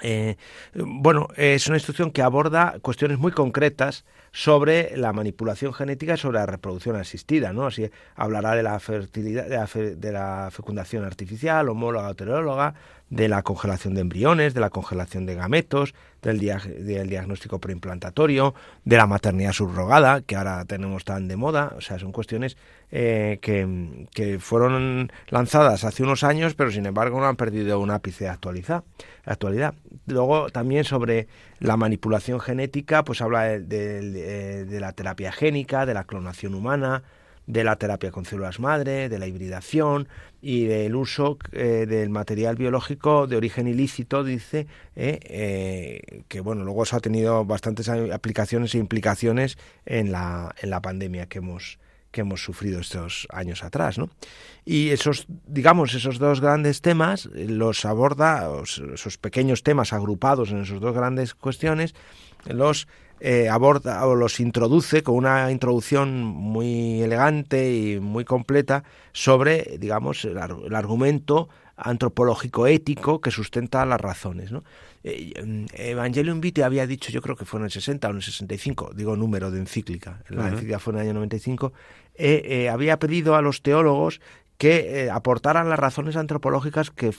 Eh, bueno, es una instrucción que aborda cuestiones muy concretas sobre la manipulación genética y sobre la reproducción asistida, ¿no? Así hablará de la fertilidad, de la, fecundación artificial, homóloga o heteróloga, de la congelación de embriones, de la congelación de gametos, del, del, diagnóstico preimplantatorio, de la maternidad subrogada, que ahora tenemos tan de moda. O sea, son cuestiones eh, que, fueron lanzadas hace unos años, pero sin embargo no han perdido un ápice de actualidad. Luego también sobre la manipulación genética, pues habla de, de la terapia génica, de la clonación humana, de la terapia con células madre, de la hibridación y del uso eh, del material biológico de origen ilícito, dice, eh, eh, que bueno, luego eso ha tenido bastantes aplicaciones e implicaciones en la, en la pandemia que hemos, que hemos sufrido estos años atrás, ¿no? Y esos, digamos, esos dos grandes temas los aborda, esos pequeños temas agrupados en esos dos grandes cuestiones, los eh, aborda o los introduce con una introducción muy elegante y muy completa sobre, digamos, el, argumento antropológico ético que sustenta las razones. ¿no? Eh, Evangelium Vitae había dicho, yo creo que fue en el 60 o en el 65, digo número de encíclica, la encíclica fue en el año 95, eh, eh, había pedido a los teólogos que eh, aportaran las razones antropológicas que,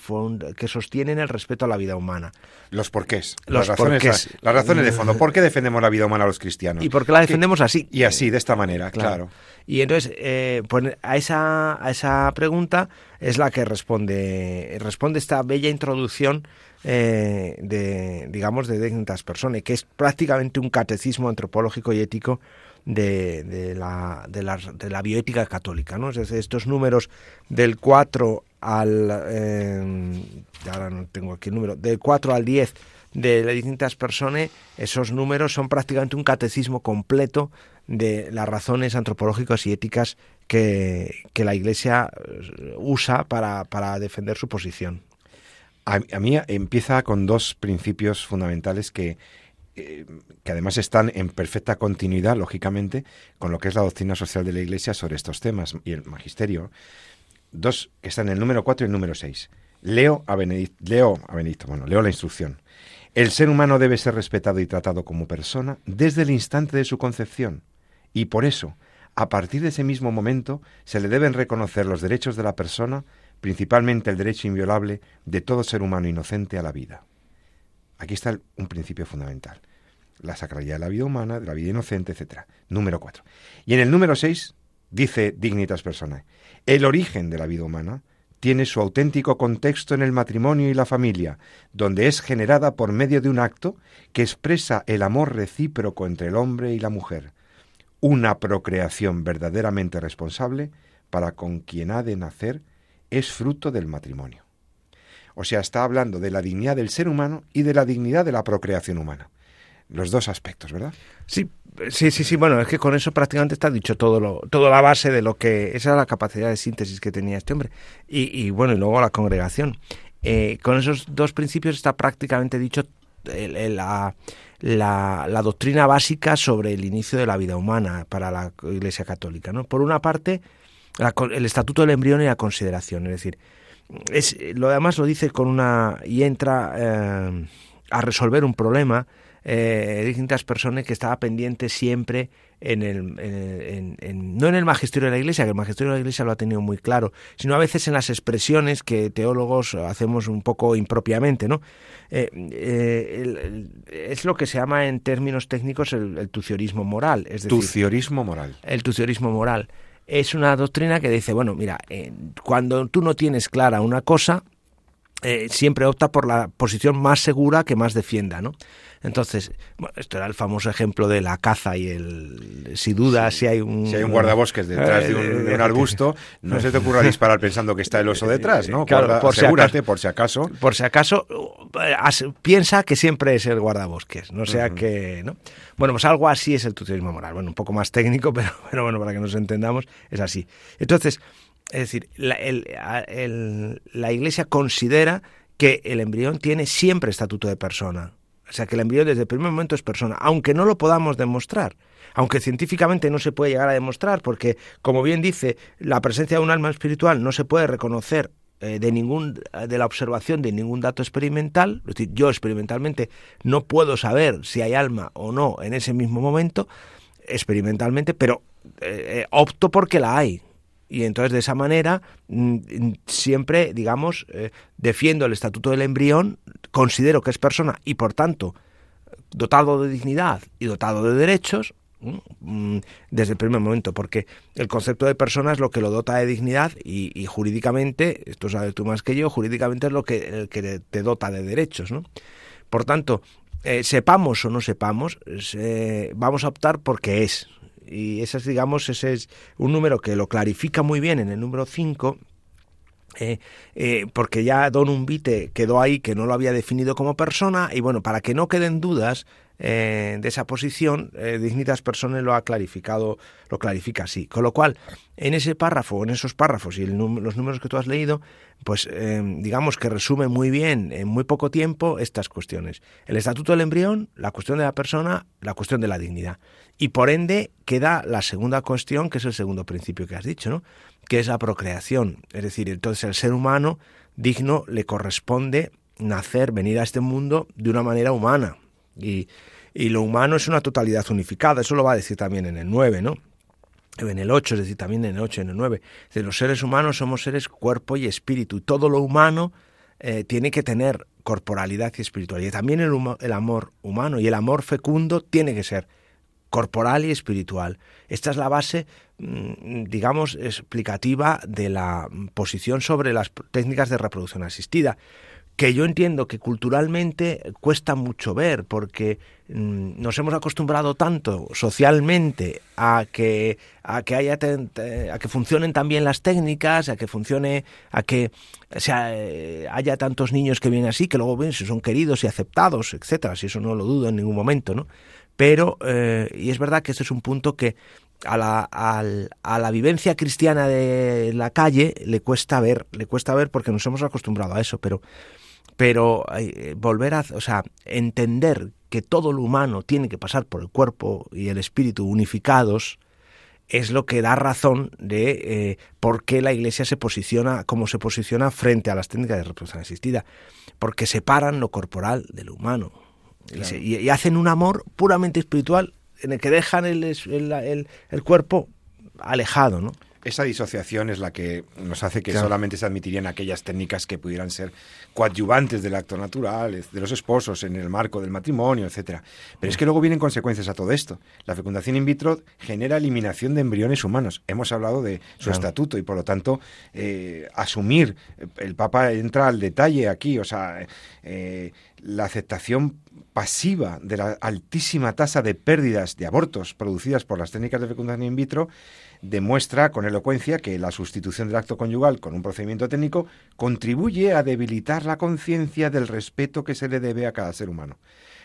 que sostienen el respeto a la vida humana. Los porqués. Los las razones, Las, razones de fondo. ¿Por qué defendemos la vida humana los cristianos? ¿Y por qué la defendemos así? Y así, de esta manera, claro. Y entonces, eh, pues a esa, a esa pregunta es la que responde, responde esta bella introducción eh, de, digamos, de Dignitas Personae, que es prácticamente un catecismo antropológico y ético de, la, de, la, de la bioética católica. ¿no? Es decir, estos números del 4 al... Eh, ahora no tengo aquí el número, del 4 al 10 de las distintas personas, esos números son prácticamente un catecismo completo de las razones antropológicas y éticas que, que la Iglesia eh, usa para, para defender su posición. A, a, mí empieza con dos principios fundamentales que eh, que además están en perfecta continuidad, lógicamente, con lo que es la doctrina social de la Iglesia sobre estos temas y el magisterio. Dos que están en el número 4 y el número 6. Leo a, leo a Benedicto, bueno, leo la instrucción. El ser humano debe ser respetado y tratado como persona desde el instante de su concepción, y por eso, a partir de ese mismo momento, se le deben reconocer los derechos de la persona, principalmente el derecho inviolable de todo ser humano inocente a la vida. Aquí está un principio fundamental. La sacralidad de la vida humana, de la vida inocente, etc. Número 4. Y en el número 6 dice Dignitas Personae, el origen de la vida humana tiene su auténtico contexto en el matrimonio y la familia, donde es generada por medio de un acto que expresa el amor recíproco entre el hombre y la mujer, una procreación verdaderamente responsable para con quien ha de nacer es fruto del matrimonio. O sea, está hablando de la dignidad del ser humano y de la dignidad de la procreación humana. Los dos aspectos, ¿verdad? Sí, sí, sí, sí. Bueno, es que con eso prácticamente está dicho todo lo, toda la base de lo que esa era la capacidad de síntesis que tenía este hombre. Y, bueno, y luego la congregación. Eh, con esos dos principios está prácticamente dicho la, la, doctrina básica sobre el inicio de la vida humana para la Iglesia Católica. ¿no? Por una parte, el estatuto del embrión y la consideración, es decir, es, lo demás lo dice con una y entra eh, a resolver un problema eh, de distintas personas que estaba pendiente siempre en el, en, no en el magisterio de la Iglesia, que el magisterio de la Iglesia lo ha tenido muy claro, sino a veces en las expresiones que teólogos hacemos un poco impropiamente, ¿no? Eh, es lo que se llama en términos técnicos el, tuciorismo moral, es decir, tuciorismo moral. El tuciorismo moral es una doctrina que dice, bueno, mira, eh, cuando tú no tienes clara una cosa, eh, siempre opta por la posición más segura que más defienda, ¿no? Entonces, esto era el famoso ejemplo de la caza y el si dudas si hay un si hay un guardabosques detrás de, un, arbusto, no se te ocurra (laughs) disparar pensando que está el oso detrás, ¿no? Claro, por asegúrate por si acaso. Por si acaso piensa que siempre es el guardabosques, no sea que, ¿no? Bueno, pues algo así es el tutorismo moral. Bueno, un poco más técnico, (laughs) pero, pero bueno, para que nos entendamos, es así. Entonces, es decir, la, la Iglesia considera que el embrión tiene siempre estatuto de persona. O sea, que el embrión desde el primer momento es persona, aunque no lo podamos demostrar. Aunque científicamente no se puede llegar a demostrar, porque, como bien dice, la presencia de un alma espiritual no se puede reconocer eh, de ningún de la observación de ningún dato experimental, es decir, yo experimentalmente no puedo saber si hay alma o no en ese mismo momento experimentalmente, pero eh, eh, opto porque la hay. Y entonces de esa manera mm, siempre, digamos, defiendo el estatuto del embrión, considero que es persona y por tanto dotado de dignidad y dotado de derechos, mm, desde el primer momento, porque el concepto de persona es lo que lo dota de dignidad y, jurídicamente, esto sabes tú más que yo, jurídicamente es lo que, el que te dota de derechos. ¿no? Por tanto, eh, sepamos o no sepamos, vamos a optar porque es. Y ese es, digamos, ese es un número que lo clarifica muy bien en el número 5, eh, eh, porque ya Don Umbite quedó ahí que no lo había definido como persona y bueno, para que no queden dudas eh, de esa posición, Dignitas Personas lo ha clarificado, lo clarifica así. Con lo cual, en ese párrafo, en esos párrafos y los números que tú has leído, pues digamos que resume muy bien en muy poco tiempo estas cuestiones. El estatuto del embrión, la cuestión de la persona, la cuestión de la dignidad. Y por ende queda la segunda cuestión, que es el segundo principio que has dicho, ¿no? que es la procreación. Es decir, entonces el ser humano digno le corresponde nacer, venir a este mundo de una manera humana. Y, lo humano es una totalidad unificada, eso lo va a decir también en el 9, ¿no? En el 8, es decir, también en el 8, en el 9. De los seres humanos somos seres cuerpo y espíritu, todo lo humano eh, tiene que tener corporalidad y espiritualidad. También el, el amor humano y el amor fecundo tiene que ser corporal y espiritual. Esta es la base, mm, digamos, explicativa de la posición sobre las técnicas de reproducción asistida que yo entiendo que culturalmente cuesta mucho ver porque mm, nos hemos acostumbrado tanto socialmente a que a que haya a que funcionen también las técnicas a que funcione a que sea, eh, haya tantos niños que vienen así que luego ven si son queridos y aceptados etcétera si eso no lo dudo en ningún momento no pero, eh, y es verdad que este es un punto que a la, a la vivencia cristiana de la calle le cuesta ver, le cuesta ver porque nos hemos acostumbrado a eso, pero, pero eh, volver a, o sea, entender que todo lo humano tiene que pasar por el cuerpo y el espíritu unificados, es lo que da razón de eh, por qué la Iglesia se posiciona como se posiciona frente a las técnicas de reproducción asistida, porque separan lo corporal de lo humano. Y, hacen un amor puramente espiritual en el que dejan el, el, el, cuerpo alejado, ¿no? Esa disociación es la que nos hace que solamente se admitirían aquellas técnicas que pudieran ser coadyuvantes del acto natural, de los esposos en el marco del matrimonio, etcétera. Pero es que luego vienen consecuencias a todo esto. La fecundación in vitro genera eliminación de embriones humanos. Hemos hablado de su estatuto y por lo tanto eh, asumir, el Papa entra al detalle aquí, o sea, eh, la aceptación pasiva de la altísima tasa de pérdidas de abortos producidas por las técnicas de fecundación in vitro demuestra con elocuencia que la sustitución del acto conyugal con un procedimiento técnico contribuye a debilitar la conciencia del respeto que se le debe a cada ser humano.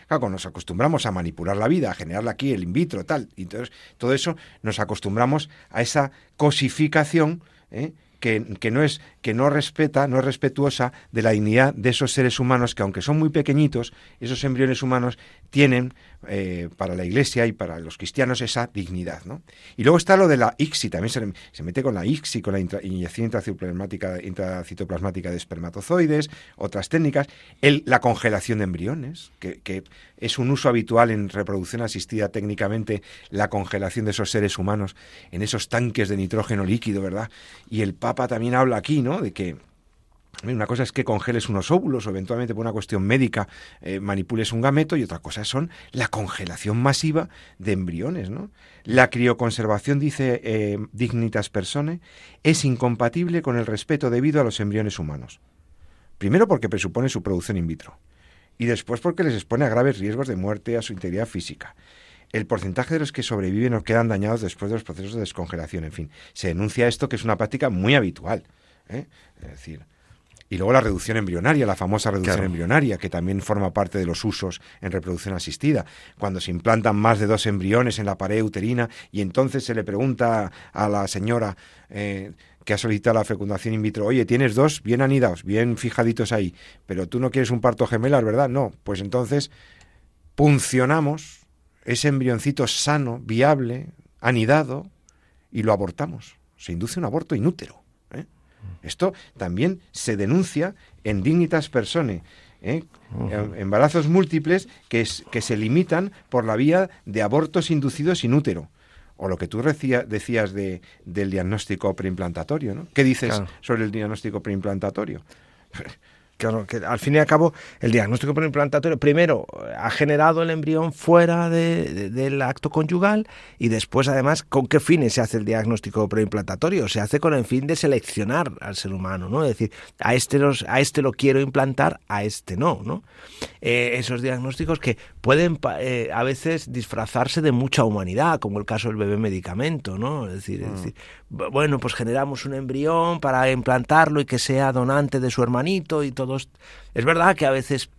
Claro, nos acostumbramos a manipular la vida, a generarla aquí, el in vitro, tal, y entonces todo eso nos acostumbramos a esa cosificación ¿eh? que, que, no es, que no respeta, no es respetuosa de la dignidad de esos seres humanos que aunque son muy pequeñiñitos, esos embriones humanos tienen eh, para la Iglesia y para los cristianos esa dignidad. ¿no? Y luego está lo de la ICSI, también se, se mete con la ICSI, con la inyección intracitoplasmática de espermatozoides, otras técnicas, la congelación de embriones, que, que, es un uso habitual en reproducción asistida técnicamente, la congelación de esos seres humanos en esos tanques de nitrógeno líquido, ¿verdad? Y el Papa también habla aquí, ¿no? De que una cosa es que congeles unos óvulos o eventualmente por una cuestión médica eh, manipules un gameto y otra cosa son la congelación masiva de embriones. ¿no? La crioconservación, dice eh, Dignitas Persone, es incompatible con el respeto debido a los embriones humanos. Primero porque presupone su producción in vitro y después porque les expone a graves riesgos de muerte a su integridad física. El porcentaje de los que sobreviven o quedan dañados después de los procesos de descongelación, en fin, se denuncia esto que es una práctica muy habitual. ¿Eh? Es decir, y luego la reducción embrionaria, la famosa reducción embrionaria, que también forma parte de los usos en reproducción asistida. Cuando se implantan más de dos embriones en la pared uterina y entonces se le pregunta a la señora eh, que ha solicitado la fecundación in vitro, oye, tienes dos bien anidados, bien fijaditos ahí, pero tú no quieres un parto gemelar, ¿verdad? No, pues entonces puncionamos ese embrioncito sano, viable, anidado, y lo abortamos. Se induce un aborto inútero. Esto también se denuncia en Dignitas Personae, ¿eh? embarazos múltiples que, que, se limitan por la vía de abortos inducidos in útero. O lo que tú decías de, del diagnóstico preimplantatorio, ¿no? ¿Qué dices sobre el diagnóstico preimplantatorio? (laughs) Claro, que al fin y al cabo el diagnóstico preimplantatorio primero ha generado el embrión fuera del acto conyugal y después además con qué fines se hace el diagnóstico preimplantatorio. Se hace con el fin de seleccionar al ser humano, ¿no? Es decir, a este, los, a este lo quiero implantar, a este no, ¿no? Eh, esos diagnósticos que pueden eh, a veces disfrazarse de mucha humanidad, como el caso del bebé medicamento, ¿no? Es decir, es mm. decir bueno, pues generamos un embrión para implantarlo y que sea donante de su hermanito y todos. Es verdad que a veces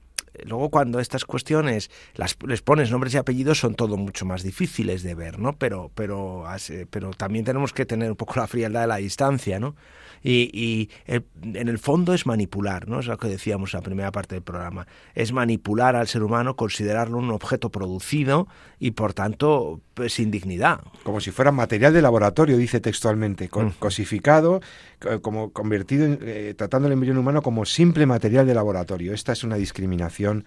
luego cuando estas cuestiones las, les pones nombres y apellidos son todo mucho más difíciles de ver, ¿no? Pero, pero, pero también tenemos que tener un poco la frialdad de la distancia, ¿no? Y, en el fondo es manipular, ¿no? Es lo que decíamos en la primera parte del programa. Es manipular al ser humano, considerarlo un objeto producido y por tanto pues, sin dignidad. Como si fuera material de laboratorio, dice textualmente, mm. cosificado, como convertido, en, eh, tratando el embrión humano como simple material de laboratorio. Esta es una discriminación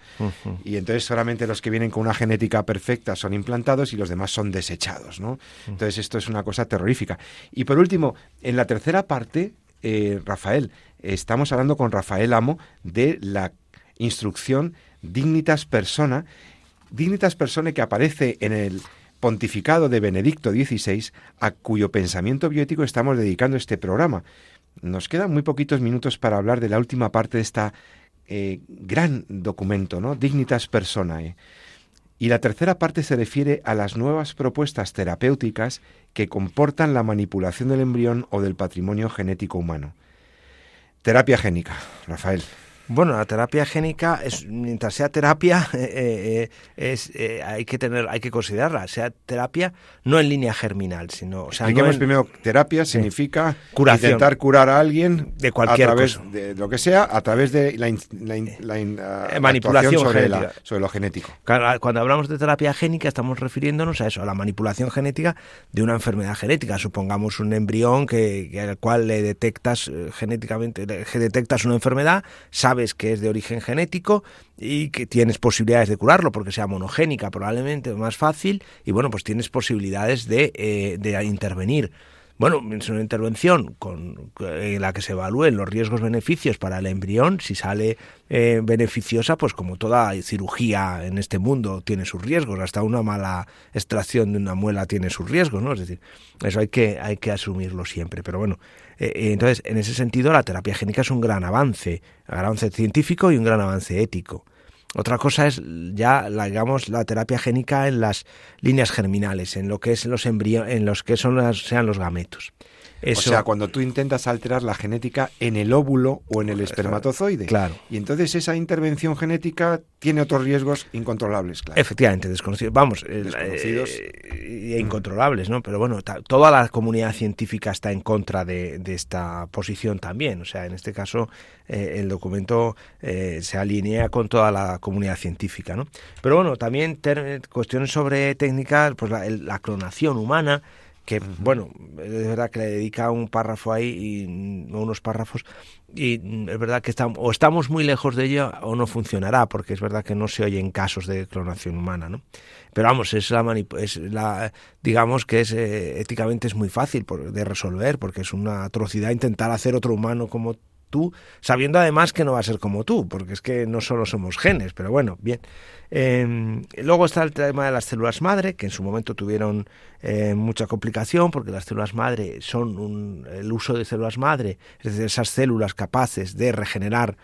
y entonces solamente los que vienen con una genética perfecta son implantados y los demás son desechados, ¿no? Mm. Entonces esto es una cosa terrorífica. Y por último, en la tercera parte eh, Rafael. Estamos hablando con Rafael Amo de la instrucción Dignitas Persona, Dignitas Persona que aparece en el pontificado de Benedicto XVI, a cuyo pensamiento bioético estamos dedicando este programa. Nos quedan muy poquitos minutos para hablar de la última parte de esta eh, gran documento, ¿no? Dignitas Personae. Y la tercera parte se refiere a las nuevas propuestas terapéuticas que comportan la manipulación del embrión o del patrimonio genético humano. Terapia génica, Rafael. Bueno, la terapia génica es mientras sea terapia (laughs) eh, eh, es eh, hay que tener hay que considerarla sea terapia no en línea germinal sino o sea primero terapia significa intentar curar a alguien de cualquier a través cosa. de lo que sea a través de la, manipulación sobre, sobre, lo genético. Cuando hablamos de terapia génica estamos refiriéndonos a eso a la manipulación genética de una enfermedad genética. Supongamos un embrión que, al cual le detectas genéticamente le detectas una enfermedad sabes que es de origen genético y que tienes posibilidades de curarlo porque sea monogénica probablemente más fácil y bueno pues tienes posibilidades de, eh, de intervenir bueno, es una intervención con, en la que se evalúen los riesgos-beneficios para el embrión. Si sale eh, beneficiosa, pues como toda cirugía en este mundo tiene sus riesgos, hasta una mala extracción de una muela tiene sus riesgos, ¿no? Es decir, eso hay que, hay que asumirlo siempre. Pero bueno, eh, eh, entonces, en ese sentido, la terapia génica es un gran avance, un gran avance científico y un gran avance ético. Otra cosa es ya, la, digamos, la terapia génica en las líneas germinales, en lo que es los en los que son sean los gametos. O sea, cuando tú intentas alterar la genética en el óvulo o en el espermatozoide. Claro. Y entonces esa intervención genética tiene otros riesgos incontrolables, claro. Efectivamente, desconocidos. Vamos, eh, desconocidos. e incontrolables, ¿no? Pero bueno, toda la comunidad científica está en contra de, esta posición también. O sea, en este caso, eh, el documento se alinea con toda la comunidad científica, ¿no? Pero bueno, también cuestiones sobre técnicas, pues la clonación humana que bueno, es verdad que le dedica un párrafo ahí y unos párrafos y es verdad que estamos, o estamos muy lejos de ello o no funcionará, porque es verdad que no se oyen casos de clonación humana, ¿no? Pero vamos, es la, es la digamos que es eh, éticamente es muy fácil de resolver, porque es una atrocidad intentar hacer otro humano como sabiendo además que no va a ser como tú, porque es que no solo somos genes, pero bueno, bien. Em, luego está el tema de las células madre, que en su momento tuvieron eh, mucha complicación, porque las células madre son un, el uso de células madre, es decir, esas células capaces de regenerar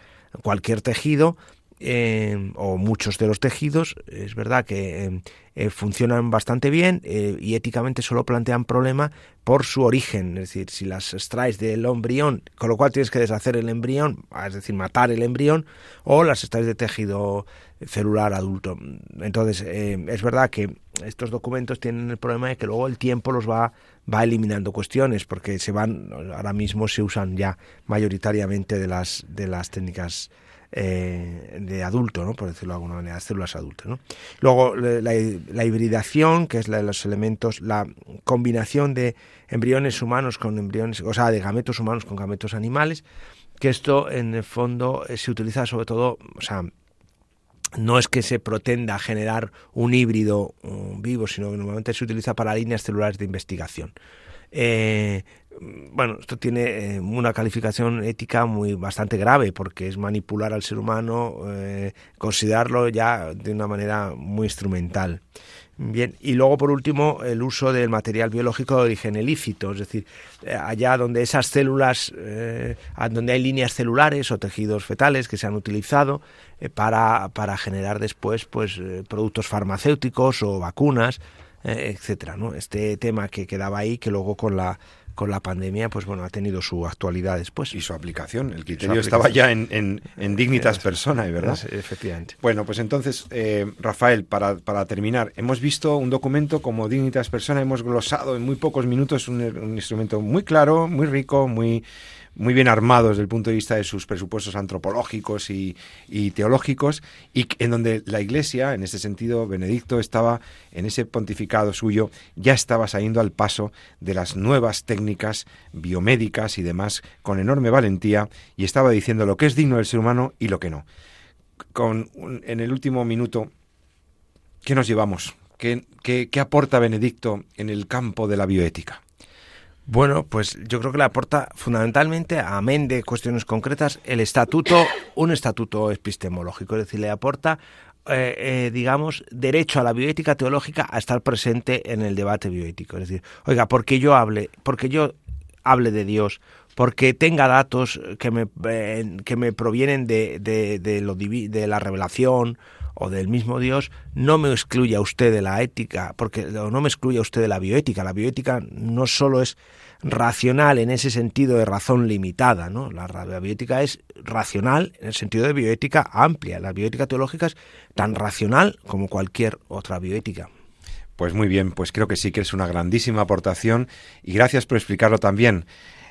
cualquier tejido eh, o muchos de los tejidos, es verdad que eh, eh, funcionan bastante bien y éticamente solo plantean problema por su origen, es decir, si las extraes del embrión, con lo cual tienes que deshacer el embrión, es decir, matar el embrión, o las extraes de tejido celular adulto. Entonces, es verdad que estos documentos tienen el problema de que luego el tiempo los va, va eliminando cuestiones, porque se van, ahora mismo se usan ya mayoritariamente de las, de las técnicas eh, de adulto, ¿no? por decirlo de alguna manera, células adultas. ¿no? Luego la, hibridación, que es la de los elementos, la combinación de embriones humanos con embriones, o sea, de gametos humanos con gametos animales, que esto en el fondo eh, se utiliza sobre todo, o sea, no es que se pretenda generar un híbrido vivo, sino que normalmente se utiliza para líneas celulares de investigación. Eh, bueno, esto tiene eh, una calificación ética muy bastante grave porque es manipular al ser humano, eh, considerarlo ya de una manera muy instrumental. Bien, y luego por último el uso del material biológico de origen ilícito, es decir, eh, allá donde esas células, donde hay líneas celulares o tejidos fetales que se han utilizado para, para generar después pues productos farmacéuticos o vacunas, etcétera, ¿no? Este tema que quedaba ahí que luego con la con la pandemia, pues bueno, ha tenido su actualidad después. Y su aplicación. El criterio estaba ya en, en, Dignitas Personae, ¿verdad? efectivamente. Bueno, pues entonces, eh, Rafael, para, para, terminar, hemos visto un documento como Dignitas Personae, hemos glosado en muy pocos minutos un, un instrumento muy claro, muy rico, muy muy bien armados desde el punto de vista de sus presupuestos antropológicos y, teológicos, y en donde la Iglesia, en ese sentido, Benedicto estaba, en ese pontificado suyo, ya estaba saliendo al paso de las nuevas técnicas biomédicas y demás con enorme valentía, y estaba diciendo lo que es digno del ser humano y lo que no. Con, en el último minuto, ¿qué nos llevamos? ¿Qué, qué aporta Benedicto en el campo de la bioética? Bueno, pues yo creo que le aporta fundamentalmente, amén de cuestiones concretas, el estatuto, un estatuto epistemológico, es decir, le aporta, eh, eh, digamos, derecho a la bioética teológica a estar presente en el debate bioético. Es decir, oiga, porque yo hable, porque yo hable de Dios, porque tenga datos que me, eh, que me provienen de, de, de, la revelación o del mismo Dios, no me excluya usted de la ética, porque no me excluya usted de la bioética. La bioética no solo es racional en ese sentido de razón limitada, ¿no? La, bioética es racional en el sentido de bioética amplia. La bioética teológica es tan racional como cualquier otra bioética. Pues muy bien, pues creo que sí que es una grandísima aportación y gracias por explicarlo también.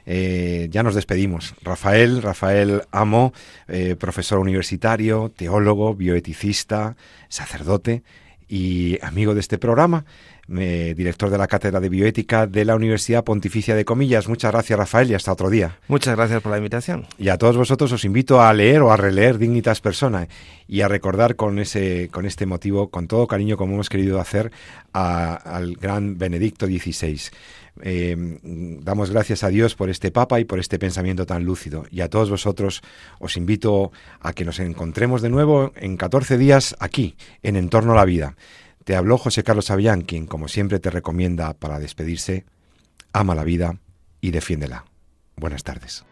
Eh, ya nos despedimos. Rafael, Rafael Amo, eh, profesor universitario, teólogo, bioeticista, sacerdote y amigo de este programa director de la Cátedra de Bioética de la Universidad Pontificia de Comillas. Muchas gracias, Rafael, y hasta otro día. Muchas gracias por la invitación. Y a todos vosotros os invito a leer o a releer Dignitas Persona y a recordar con, ese, con este motivo, con todo cariño, como hemos querido hacer, al gran Benedicto XVI. Eh, damos gracias a Dios por este Papa y por este pensamiento tan lúcido. Y a todos vosotros os invito a que nos encontremos de nuevo en 14 días aquí, en Entorno a la Vida. Te habló José Carlos Avillán, quien como siempre te recomienda para despedirse, ama la vida y defiéndela. Buenas tardes.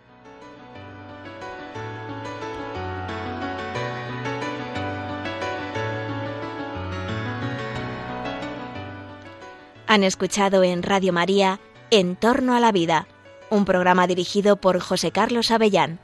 Han escuchado en Radio María En torno a la vida, un programa dirigido por José Carlos Avellán.